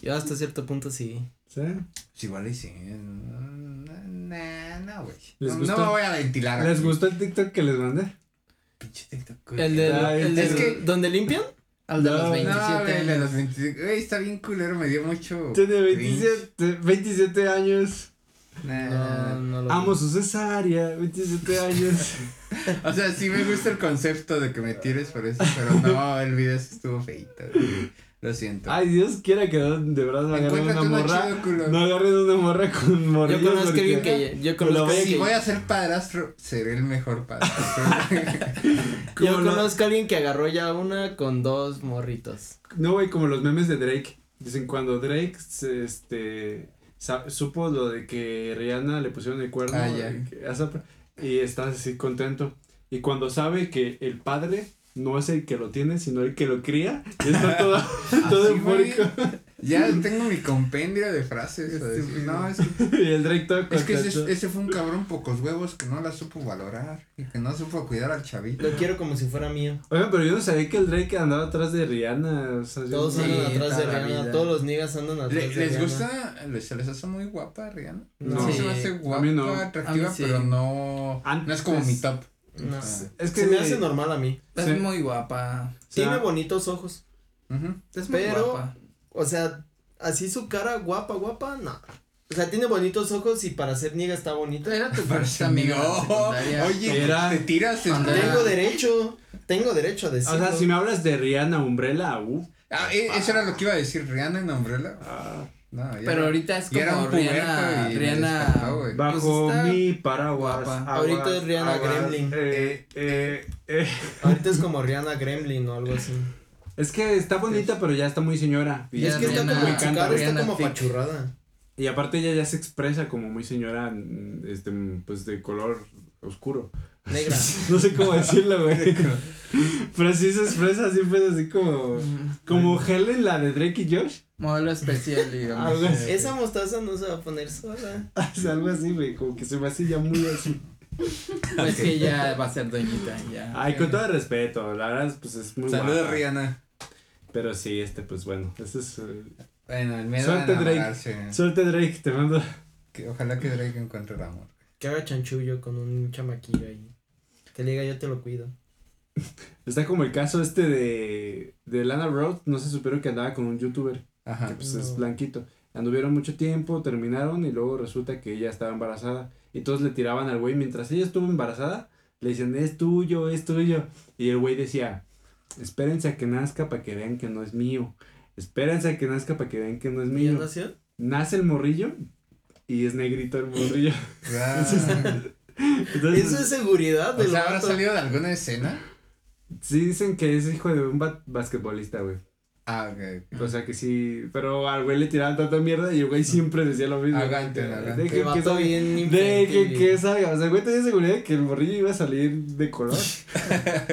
Yo hasta cierto punto sí. ¿Sí? pues igual y sí. No, no, güey. ¿Les No, me voy a ventilar. ¿Les aquí. gustó el TikTok que les mandé? Pinche TikTok, güey. El de, Ay, el es de que- ¿Dónde limpian? Al de No, los no, 27 no, güey, el de años. los 25. Güey, está bien culero, me dio mucho. Tiene cringe. 27, 27 años. Nah. No, no lo Amo su cesárea. 27 años. *laughs* O sea, sí me gusta el concepto de que me tires por eso, pero no, el video estuvo feito. güey. Lo siento. Ay, Dios quiera que de verdad no agarren una morra. chido. No agarren una morra con Yo morrillos. conozco a porque- alguien que. Yo Lo conozco, voy si que- voy a ser padrastro, seré el mejor padrastro. *laughs* yo conozco a alguien que agarró ya una con dos morritos. No, güey, como los memes de Drake. Dicen cuando Drake se, este supo lo de que Rihanna le pusieron el cuerno Ah, ya. y que- asa- y está así contento. Y cuando sabe que el padre no es el que lo tiene, sino el que lo cría, y está *laughs* todo, todo eufórico. ya tengo mi compendio de frases. decir, no, es *laughs* que, y el Drake todo es que ese, ese fue un cabrón pocos huevos que no la supo valorar y que no supo cuidar al chavito. Lo quiero como si fuera mío. Oigan, pero yo no sabía que el Drake andaba atrás de Rihanna. O sea, yo- Todos Sí, andan atrás de Rihanna. vida. Todos los niggas andan atrás Le- de ¿Les Rihanna. gusta? ¿les- ¿Se les hace muy guapa Rihanna? No. Sí, Sí, se me hace a guapa, mí no. atractiva, A mí sí. pero no, no es como mi top. No. Ah. Es que Se me hace normal a mí. Es Sí. muy guapa. O sea, Tiene bonitos ojos. Es muy Pero- guapa. O sea, así su cara guapa, guapa, no. O sea, tiene bonitos ojos y para ser niega está bonito. Era tu *laughs* en la secundaria. Oye, Era- te tiras en... Tengo derecho, tengo derecho a O decirlo. sea, si me hablas de Rihanna Umbrella, uh. Ah, eh, eso era lo que iba a decir, Rihanna en Umbrella. ah, No, ya Pero era- ahorita es era como un puberto Rihanna. Rihanna. bajo Pues mi paraguas. aguas, Ahorita es Rihanna aguas, Gremlin. Eh, eh, eh. Ahorita es como Rihanna Gremlin o algo así. Es que está bonita, pero ya está muy señora. Y es que está como, su encanta cara está Rihanna como Thick. apachurrada. Y aparte ella ya se expresa como muy señora, mm, este, pues de color oscuro. Negra. *laughs* No sé cómo decirlo, güey. *laughs* Pero sí se expresa siempre así como, como Helen, la de Drake y Josh. Modelo especial, digamos. Algo así. Esa mostaza no se va a poner sola. Es *laughs* algo así, güey, como que se me hace ya muy así. Pues que ya va a ser doñita, ya. Ay, con todo el respeto, la verdad, pues es muy Saludos. Rihanna. Pero sí, este, pues bueno, ese es... eh, Bueno, el miedo Suerte, a Drake. Suerte, Drake, te mando... Que ojalá que Drake encuentre el amor. Que haga chanchullo con un chamaquillo ahí. Que le diga yo te lo cuido. Está como el caso este de, de Lana Rhodes, no se supieron que andaba con un youtuber. Ajá. que pues es blanquito. Anduvieron mucho tiempo, terminaron y luego resulta que ella estaba embarazada. Y todos le tiraban al güey mientras ella estuvo embarazada. Le decían, es tuyo, es tuyo. Y el güey decía, espérense a que nazca para que vean que no es mío. Espérense a que nazca para que vean que no es ¿Ya mío. nació? Nace el morrillo y es negrito el morrillo. *laughs* Entonces, Eso es seguridad O del sea, ¿habrá salido de alguna escena? sí dicen que es hijo de un ba- basquetbolista, güey. Ah, ok. O sea que sí, pero al güey le tiraban tanta mierda y el güey siempre decía lo mismo. Agante, De que- que salga- bien De que, que salga, o sea, el güey tenía seguridad de que el morrillo iba a salir de color. *laughs*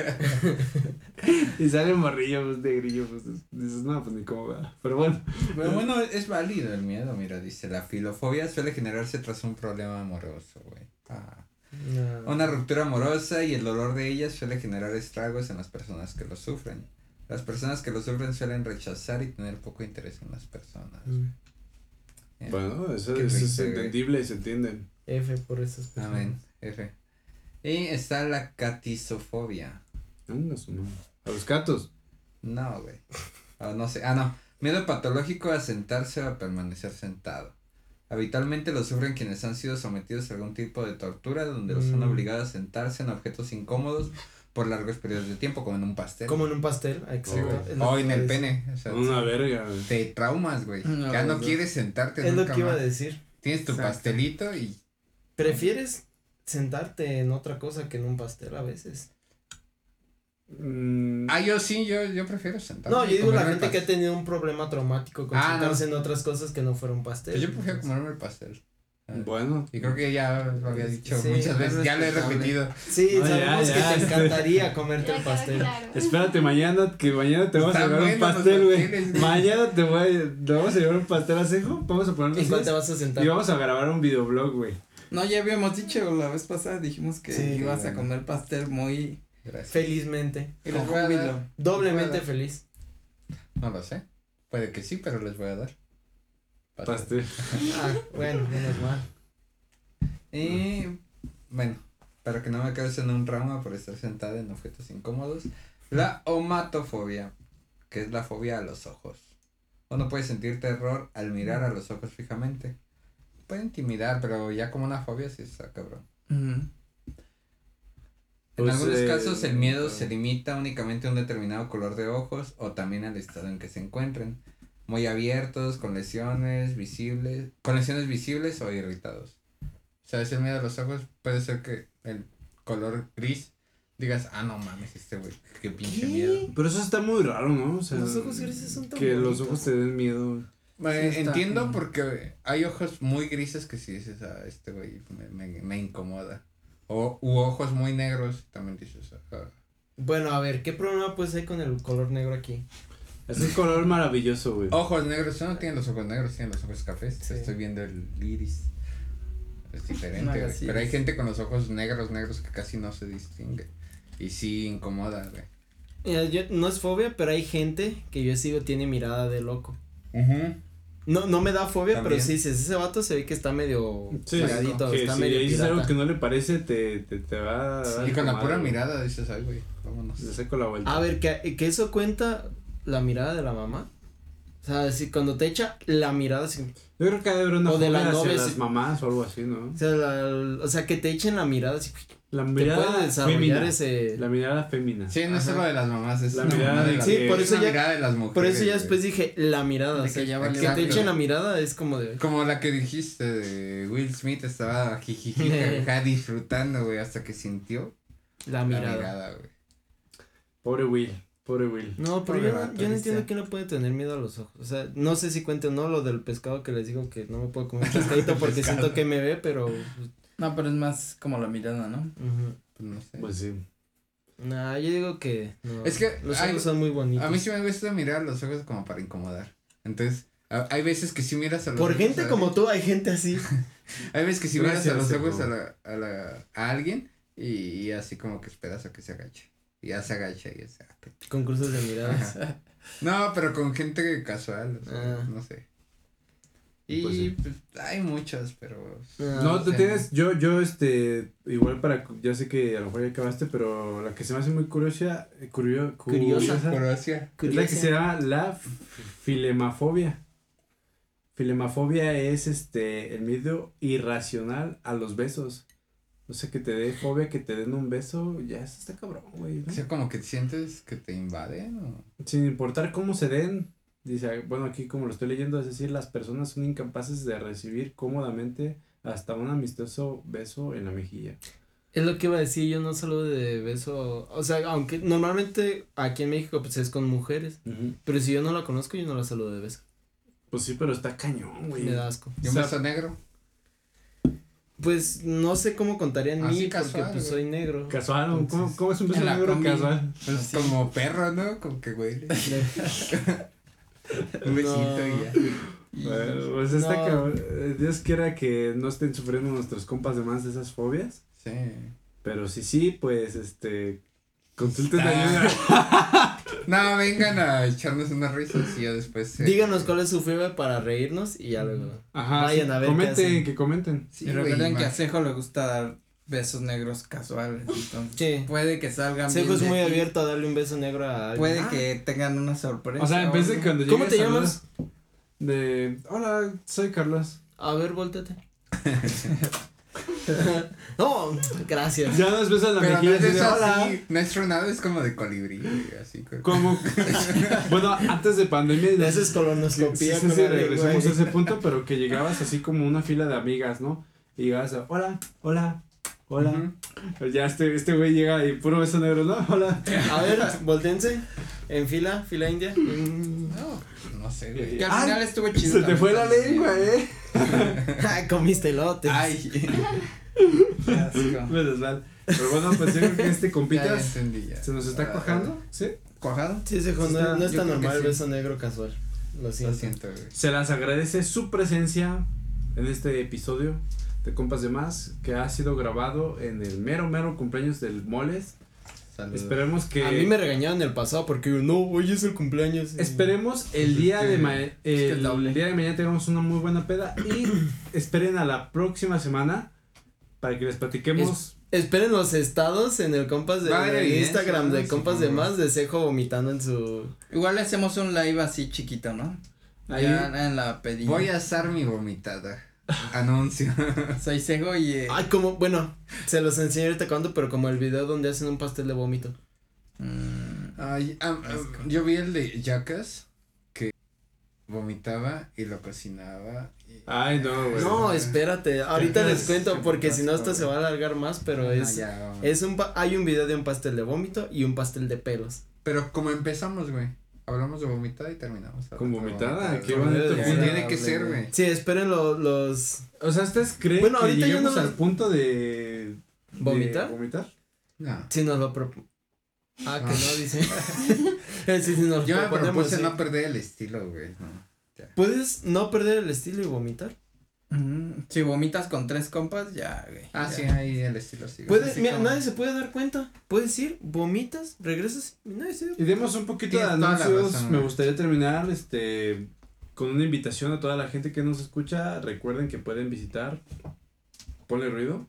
y sale el morrillo, pues, de grillo, pues, dices, no, pues, ni cómo va. Pero bueno, Pero bueno, es válido el miedo, mira, dice, la filofobia suele generarse tras un problema amoroso, güey. Ah. No. Una ruptura amorosa y el dolor de ella suele generar estragos en las personas que lo sufren. Las personas que lo sufren suelen rechazar y tener poco interés en las personas. Mm. Eh, bueno, eso, es entendible, se entienden. F por esas personas. Amén. F. Y está la catisofobia. Anda su madre. A los gatos. No, güey. Ah, no sé. Ah, no. Miedo patológico a sentarse o a permanecer sentado. Habitualmente lo sufren quienes han sido sometidos a algún tipo de tortura donde los han Mm. obligado a sentarse en objetos incómodos por largos periodos de tiempo, como en un pastel. Como en un pastel, exacto. Oh. lo O en a el pene. O sea, Una verga, güey. te traumas, güey. No, ya no quieres sentarte Es lo nunca que iba a más. decir. Tienes tu Exacto. pastelito y ¿Prefieres sentarte en otra cosa que en un pastel a veces? Mm, Ah, yo sí, yo, yo prefiero sentarme. No, yo y digo la gente que ha tenido un problema traumático con Ah, sentarse en otras cosas que no fuera un pastel. Pues yo prefiero comerme el pastel. Ah, bueno. Y creo que ya lo había dicho Sí, muchas es veces, ya lo he repetido. Sí, No, sabemos ya, que te encantaría comerte el pastel. claro. Espérate mañana, que mañana te vamos a llevar un pastel, güey. Mañana te voy a, te vamos a llevar un pastel a cejo. Vamos a ponernos ¿En cuál te vas a sentar? y vamos a grabar un videoblog, güey. No, ya habíamos dicho la vez pasada, dijimos que Sí, ibas a comer pastel muy Gracias. Felizmente. Y les voy a dar- Doblemente feliz. No lo sé. Puede que sí, pero les voy a dar. Pastel. *laughs* Ah, bueno, menos mal. Y bueno, para que no me causen un trauma por estar sentada en objetos incómodos, la omatofobia, que es la fobia a los ojos. Uno puede sentir terror al mirar a los ojos fijamente. Puede intimidar, pero ya como una fobia sí está cabrón. En Pues, algunos eh, casos el miedo ah. se limita únicamente a un determinado color de ojos o también al estado en que se encuentren. Muy abiertos, con lesiones visibles, con lesiones visibles o irritados. ¿Sabes? El miedo a los ojos puede ser que el color gris digas, ah, no mames, este güey, qué pinche ¿Qué? miedo. Pero eso está muy raro, ¿no? O sea, Los ojos grises son tan Que los ojos te den miedo. Bueno, Sí está entiendo porque hay ojos muy grises que si dices, ah, este güey me, me, me incomoda. O, u ojos muy negros, también dices, ah. Bueno, a ver, ¿qué problema pues hay con el color negro aquí? Es un color maravilloso, güey. Ojos negros, no tienen los ojos negros, tienen los ojos cafés. Sí. Estoy viendo el iris. Es diferente, güey. Pero hay gente con los ojos negros, negros que casi no se distingue. Y sí incomoda, güey. Mira, yo- no es fobia, pero hay gente que yo sigo tiene mirada de loco. No, no me da fobia, También. pero sí dices, ese vato se ve que está medio Sí, pegadito, que está si medio le dices algo que no le parece, te, te, te va a dar Y con la pura algo. mirada dices, ay, güey, vámonos. Le saco la vuelta. A ver, que, que eso cuenta la mirada de la mamá. O sea, si cuando te echa la mirada, así, Yo creo que ha de haber una O de la fobia hacia novia, las sí. mamás o algo así, ¿no? o sea, la- o sea, que te echen la mirada, así, La mirada desarrollar ese. La mirada fémina. Sí, no es solo de las mamás, es La una mirada de las- que- Sí, por es eso ya- mirada de las mujeres. Por eso ya después dije la mirada. De o sea, que ya que te echen la mirada es como de. Como la que dijiste de Will Smith estaba jijiji, *laughs* disfrutando, güey, hasta que sintió La la mirada. güey. Pobre Will, pobre Will. No, pero Pobre yo, no- yo no entiendo quién le puede tener miedo a los ojos. O sea, no sé si cuente o no lo del pescado que les digo que no me puedo comer un pescadito *laughs* porque Pescado. siento que me ve, pero. No, pero es más como la mirada, ¿no? Pues no sé. Pues sí. Nah, yo digo que. No, Es que Los hay- ojos son muy bonitos. A mí sí me gusta mirar los ojos como para incomodar. Entonces, a- hay veces que sí miras a los Por ojos gente a- como tú, hay gente así. *laughs* Hay veces que sí miras a los ojos a, la, a, la, a alguien y, y así como que esperas a que se agache. Y ya se agacha y ya se agacha. Concursos de miradas. No, pero con gente casual, o sea, Ah. no sé. Y Pues sí. pues, hay muchos, pero... Ah, No, te tienes, yo, yo, este, igual para, ya sé que a lo mejor ya acabaste, pero la que se me hace muy curiosa, eh, curio- Curiosa. Croacia. es la que curiosa. se llama la filemafobia. Filemafobia es, este, el miedo irracional a los besos. O sea, que te dé fobia, que te den un beso, ya eso está cabrón, güey. ¿no? O sea, como que sientes que te invaden o... Sin importar cómo se den, dice, bueno, aquí como lo estoy leyendo, es decir, las personas son incapaces de recibir cómodamente hasta un amistoso beso en la mejilla. Es lo que iba a decir, yo no solo de beso, o sea, aunque normalmente aquí en México pues es con mujeres, pero si yo no la conozco yo no la saludo de beso, Pues sí, pero está cañón, güey. me da asco. ¿Y un O sea, beso negro? Pues no sé cómo contaría en Así mí casual, porque pues güey. soy negro. Casual. ¿cómo, cómo es un beso negro combi. casual? Pues como perro, ¿no? Como que güey. *laughs* *laughs* un besito No. y ya. Bueno, pues está No. cabrón. Eh, Dios quiera que no estén sufriendo nuestros compas de más de esas fobias. Sí. Pero si sí, pues este. Consulten Ah. ayuda. *laughs* No, vengan a echarnos unas risas y ya después. eh, Díganos cuál es su fiebre para reírnos y ya luego. Ajá. Vayan sí, a ver qué comenten, hacen. que comenten. Sí, y recuerden que a Cejo le gusta dar besos negros casuales, entonces Sí. puede que salgan Sejo bien es muy aquí, abierto a darle un beso negro a alguien. Puede Ah, que tengan una sorpresa. O sea, en vez de cuando ¿Cómo llegues te a llamas? De. Hola, soy Carlos. A ver, volteate. *laughs* no, gracias. Ya nos besan la Pero no mejilla es eso hola. así, no es tronado, es como de colibrí, así. co- Como. *laughs* bueno, antes de pandemia. Le haces Sí, colonoscopía sí, sí, alguien, regresamos a ese punto, pero que llegabas así como una fila de amigas, ¿no? Y llegabas a, hola, hola, hola. Pues Ya este, este güey llega y puro beso negro, ¿no? *laughs* Hola. A ver, voltense. En fila, fila india. Mm. No, no sé, güey. Que al Ay, final estuvo chido. Se te fue la lengua, eh. *laughs* Ay, comiste elotes. Ay, *laughs* Qué asco. Menos mal. Pero bueno, pues yo creo que este compitas se nos está Ah, cuajando, ¿sí? ¿Cuajado? Sí, sí, no, Está- no es yo tan creo que normal el sí. beso negro casual. Lo Lo siento. siento, güey. Se las agradece su presencia en este episodio de Compas de Más, que ha sido grabado en el mero, mero cumpleaños del Moles. Saludos. Esperemos que... A mí me regañaron en el pasado porque no, hoy es el cumpleaños. Esperemos el día de ma- que el, el día de mañana tengamos una muy buena peda y *clears throat* esperen a la próxima semana para que les platiquemos. Esperen los estados en el compas de Va a haber en el Instagram de compas de más de Cejo vomitando en su Igual le hacemos un live así chiquito, ¿no? Ahí- Ya en la pedilla. Voy a asar mi vomitada. Anuncio. *laughs* Soy Cejo y. eh, Ay, como, bueno, se los enseñé ahorita cuando, pero como el video donde hacen un pastel de vómito. mm, Ay, am- am, yo vi el de Jackass que vomitaba y lo cocinaba. y- Ay, no, güey. No, espérate, ahorita les cuento porque si no esto se va a alargar más, pero Ah, es ya, es un hay un video de un pastel de vómito y un pastel de pelos. Pero como empezamos, güey. Hablamos de vomitada y terminamos. ¿Con vomitada? Qué bonito. tiene que ser, güey. Sí, esperen lo- los O sea, ¿ustedes creen Bueno, que ahorita ya lleguemos no al punto de... de ¿Vomitar? vomitar? No. si nos lo pro Ah, que Ah. no dice. *laughs* Eh, sí, sí, nos Yo me proponemos, propuse sí. no perder el estilo, güey. no. ¿Puedes no perder el estilo y vomitar? Si vomitas con tres compas, ya, güey. Ah, ya. sí, ahí el estilo. Puedes, sí, mira, como- nadie se puede dar cuenta. Puedes ir, vomitas, regresas y nadie se Y demos un poquito de Tienes anuncios. razón, Me gustaría terminar este con una invitación a toda la gente que nos escucha. Recuerden que pueden visitar Ponle Ruido.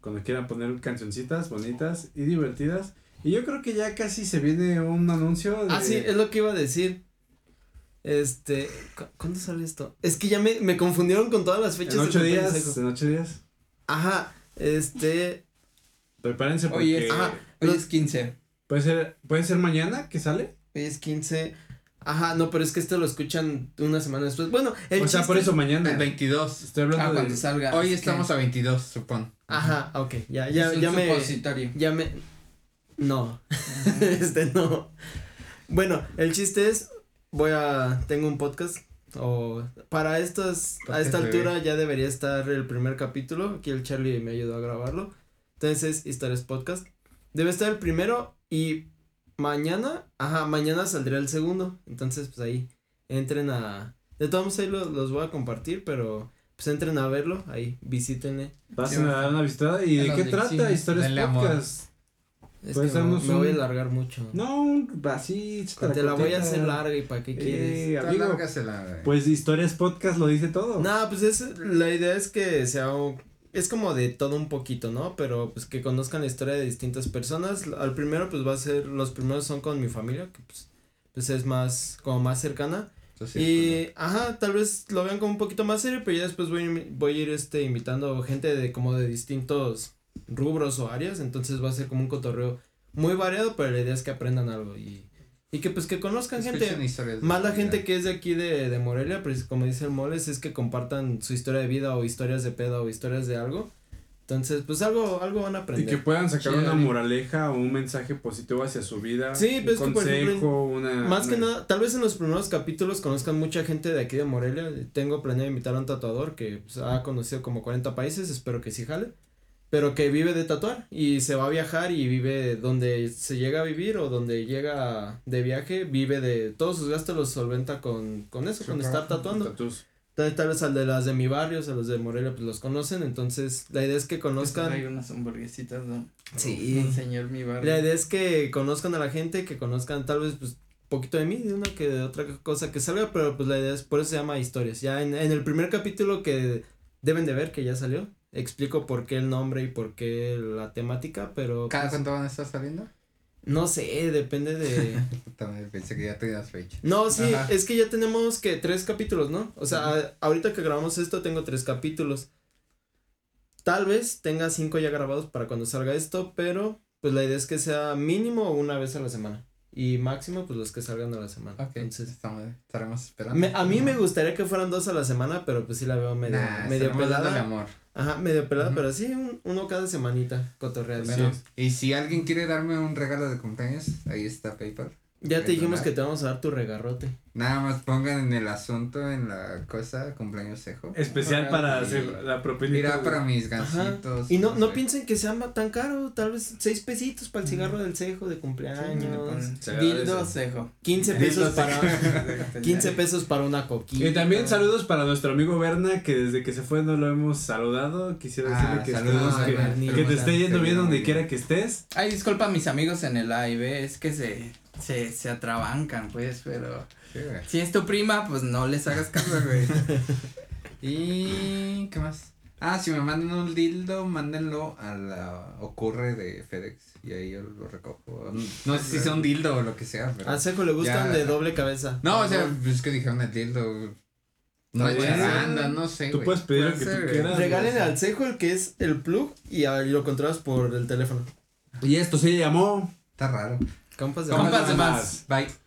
Cuando quieran poner cancioncitas bonitas y divertidas. Y yo creo que ya casi se viene un anuncio de... Ah, sí, es lo que iba a decir. Este, ¿cu- ¿cuándo sale esto? Es que ya me, me confundieron con todas las fechas. En de ocho días, seco. en ocho días. Ajá, este, Prepárense porque Oye, Ajá. Hoy es 15. puede ser, puede ser mañana que sale. hoy es 15. Ajá, no, pero es que esto lo escuchan una semana después. Bueno, el o sea, por eso mañana. El 22. Estoy Ah, hablando cuando de. salga. Hoy es estamos que a 22, supón. Ajá, ok, ya, ya, es un ya me, ya me, no, *laughs* este no. Bueno, el chiste es, voy a, tengo un podcast, o para estas, a esta altura ya debería estar el primer capítulo, aquí el Charlie me ayudó a grabarlo, entonces Historias Podcast, debe estar el primero y mañana, ajá, mañana saldrá el segundo, entonces pues ahí, entren a, de todos modos ahí los, los voy a compartir, pero pues entren a verlo, ahí, visítenle. Pasen a dar una visitada. ¿Y de qué trata? Historias podcast. Es Puedes que me, voy a alargar mucho. No, un así. Te la voy a hacer larga y para qué quieres. Eh, Tú amigo, güey. pues historias podcast lo dice todo. No, pues es, la idea es que sea, un- es como de todo un poquito, ¿no? Pero pues que conozcan la historia de distintas personas. Al primero pues va a ser, los primeros son con mi familia, que pues, pues es más, como más cercana. Entonces, Y, ajá, tal vez lo vean como un poquito más serio, pero ya después voy, voy a ir, este, invitando gente de como de distintos rubros o áreas, entonces va a ser como un cotorreo muy variado, pero la idea es que aprendan algo y, y que pues que conozcan gente. escuchen de Más la gente que es de aquí de, de Morelia, pues como dice el Moles, es que compartan su historia de vida o historias de pedo o historias de algo. Entonces, pues algo, algo van a Y aprender. que puedan sacar Sí, una moraleja o un mensaje positivo hacia su vida. Sí, un pues, que, por consejo, ejemplo, una. Más que una- nada, tal vez en los primeros capítulos conozcan mucha gente de aquí de Morelia. Tengo planeado invitar a un tatuador que pues, ha conocido como 40 países, espero que sí jale. Pero que vive de tatuar y se va a viajar y vive donde se llega a vivir o donde llega de viaje, vive de todos sus gastos los solventa con, con eso, Su con estar tatuando. Tatus. Tal, tal vez al de las de mi barrio, a los de Morelia, pues los conocen, entonces la idea es que Hay conozcan. unas hamburguesitas, ¿no? Sí. Un señor mi barrio. La idea es que conozcan a la gente, que conozcan tal vez pues poquito de mí, de una que de otra cosa que salga, pero pues la idea es, por eso se llama historias. Ya en, en el primer capítulo que deben de ver, que ya salió, explico por qué el nombre y por qué la temática, pero ¿Cada pues, cuánto van a estar saliendo? no sé, depende de... *laughs* Madre, pensé que ya tenías fecha. No, sí, Ajá. es que ya tenemos que tres capítulos, ¿no? O sea, a- ahorita que grabamos esto tengo tres capítulos. Tal vez tenga cinco ya grabados para cuando salga esto, pero pues la idea es que sea mínimo una vez a la semana. Y máximo pues los que salgan a la semana. Ok, Entonces, estamos, estaremos esperando. me- a mí me gustaría que fueran dos a la semana, pero pues sí la veo medio, Nah, medio pelada. amor. Ajá, medio pelada, pero sí, un- uno cada semanita, cotorreando. Bueno, y si alguien quiere darme un regalo de cumpleaños, ahí está PayPal. Ya te dijimos que te vamos a dar tu regarrote. Nada más pongan en el asunto, en la cosa, cumpleaños cejo. Especial para Y- hacer la propinita. Mira para mis Ajá. gancitos. Y no, no piensen que sea tan caro, tal vez seis pesitos para el cigarro del cejo de Sí, le cumpleaños. Se Dildo cejo. 15 pesos para 15 *laughs* *laughs* pesos para una coquita. Y también saludos para nuestro amigo Berna, que desde que se fue no lo hemos saludado. Quisiera Ah, decirle que, saludos, que, que te esté yendo bien donde quiera que estés. Ay, disculpa a mis amigos en el live, eh, es que se, se, se atrabancan, pues, pero Sí, güey. si es tu prima, pues no les hagas caso, güey. *laughs* Y qué más. Ah, si me mandan un dildo, mándenlo a la ocurre de FedEx y ahí yo lo recojo. No sé si sea un dildo o lo que sea, pero. A Sejo le gustan Ya. de doble cabeza. No, o sea, pues es que dijeron el dildo. Una Está bien. charanda, no sé. Tú güey. puedes pedir lo Puede que ser, tú güey. quieras. Regalen al Sejo el que es el plug y lo controlas por el teléfono. Y esto se llamó. Está raro. Compas de Compas más. de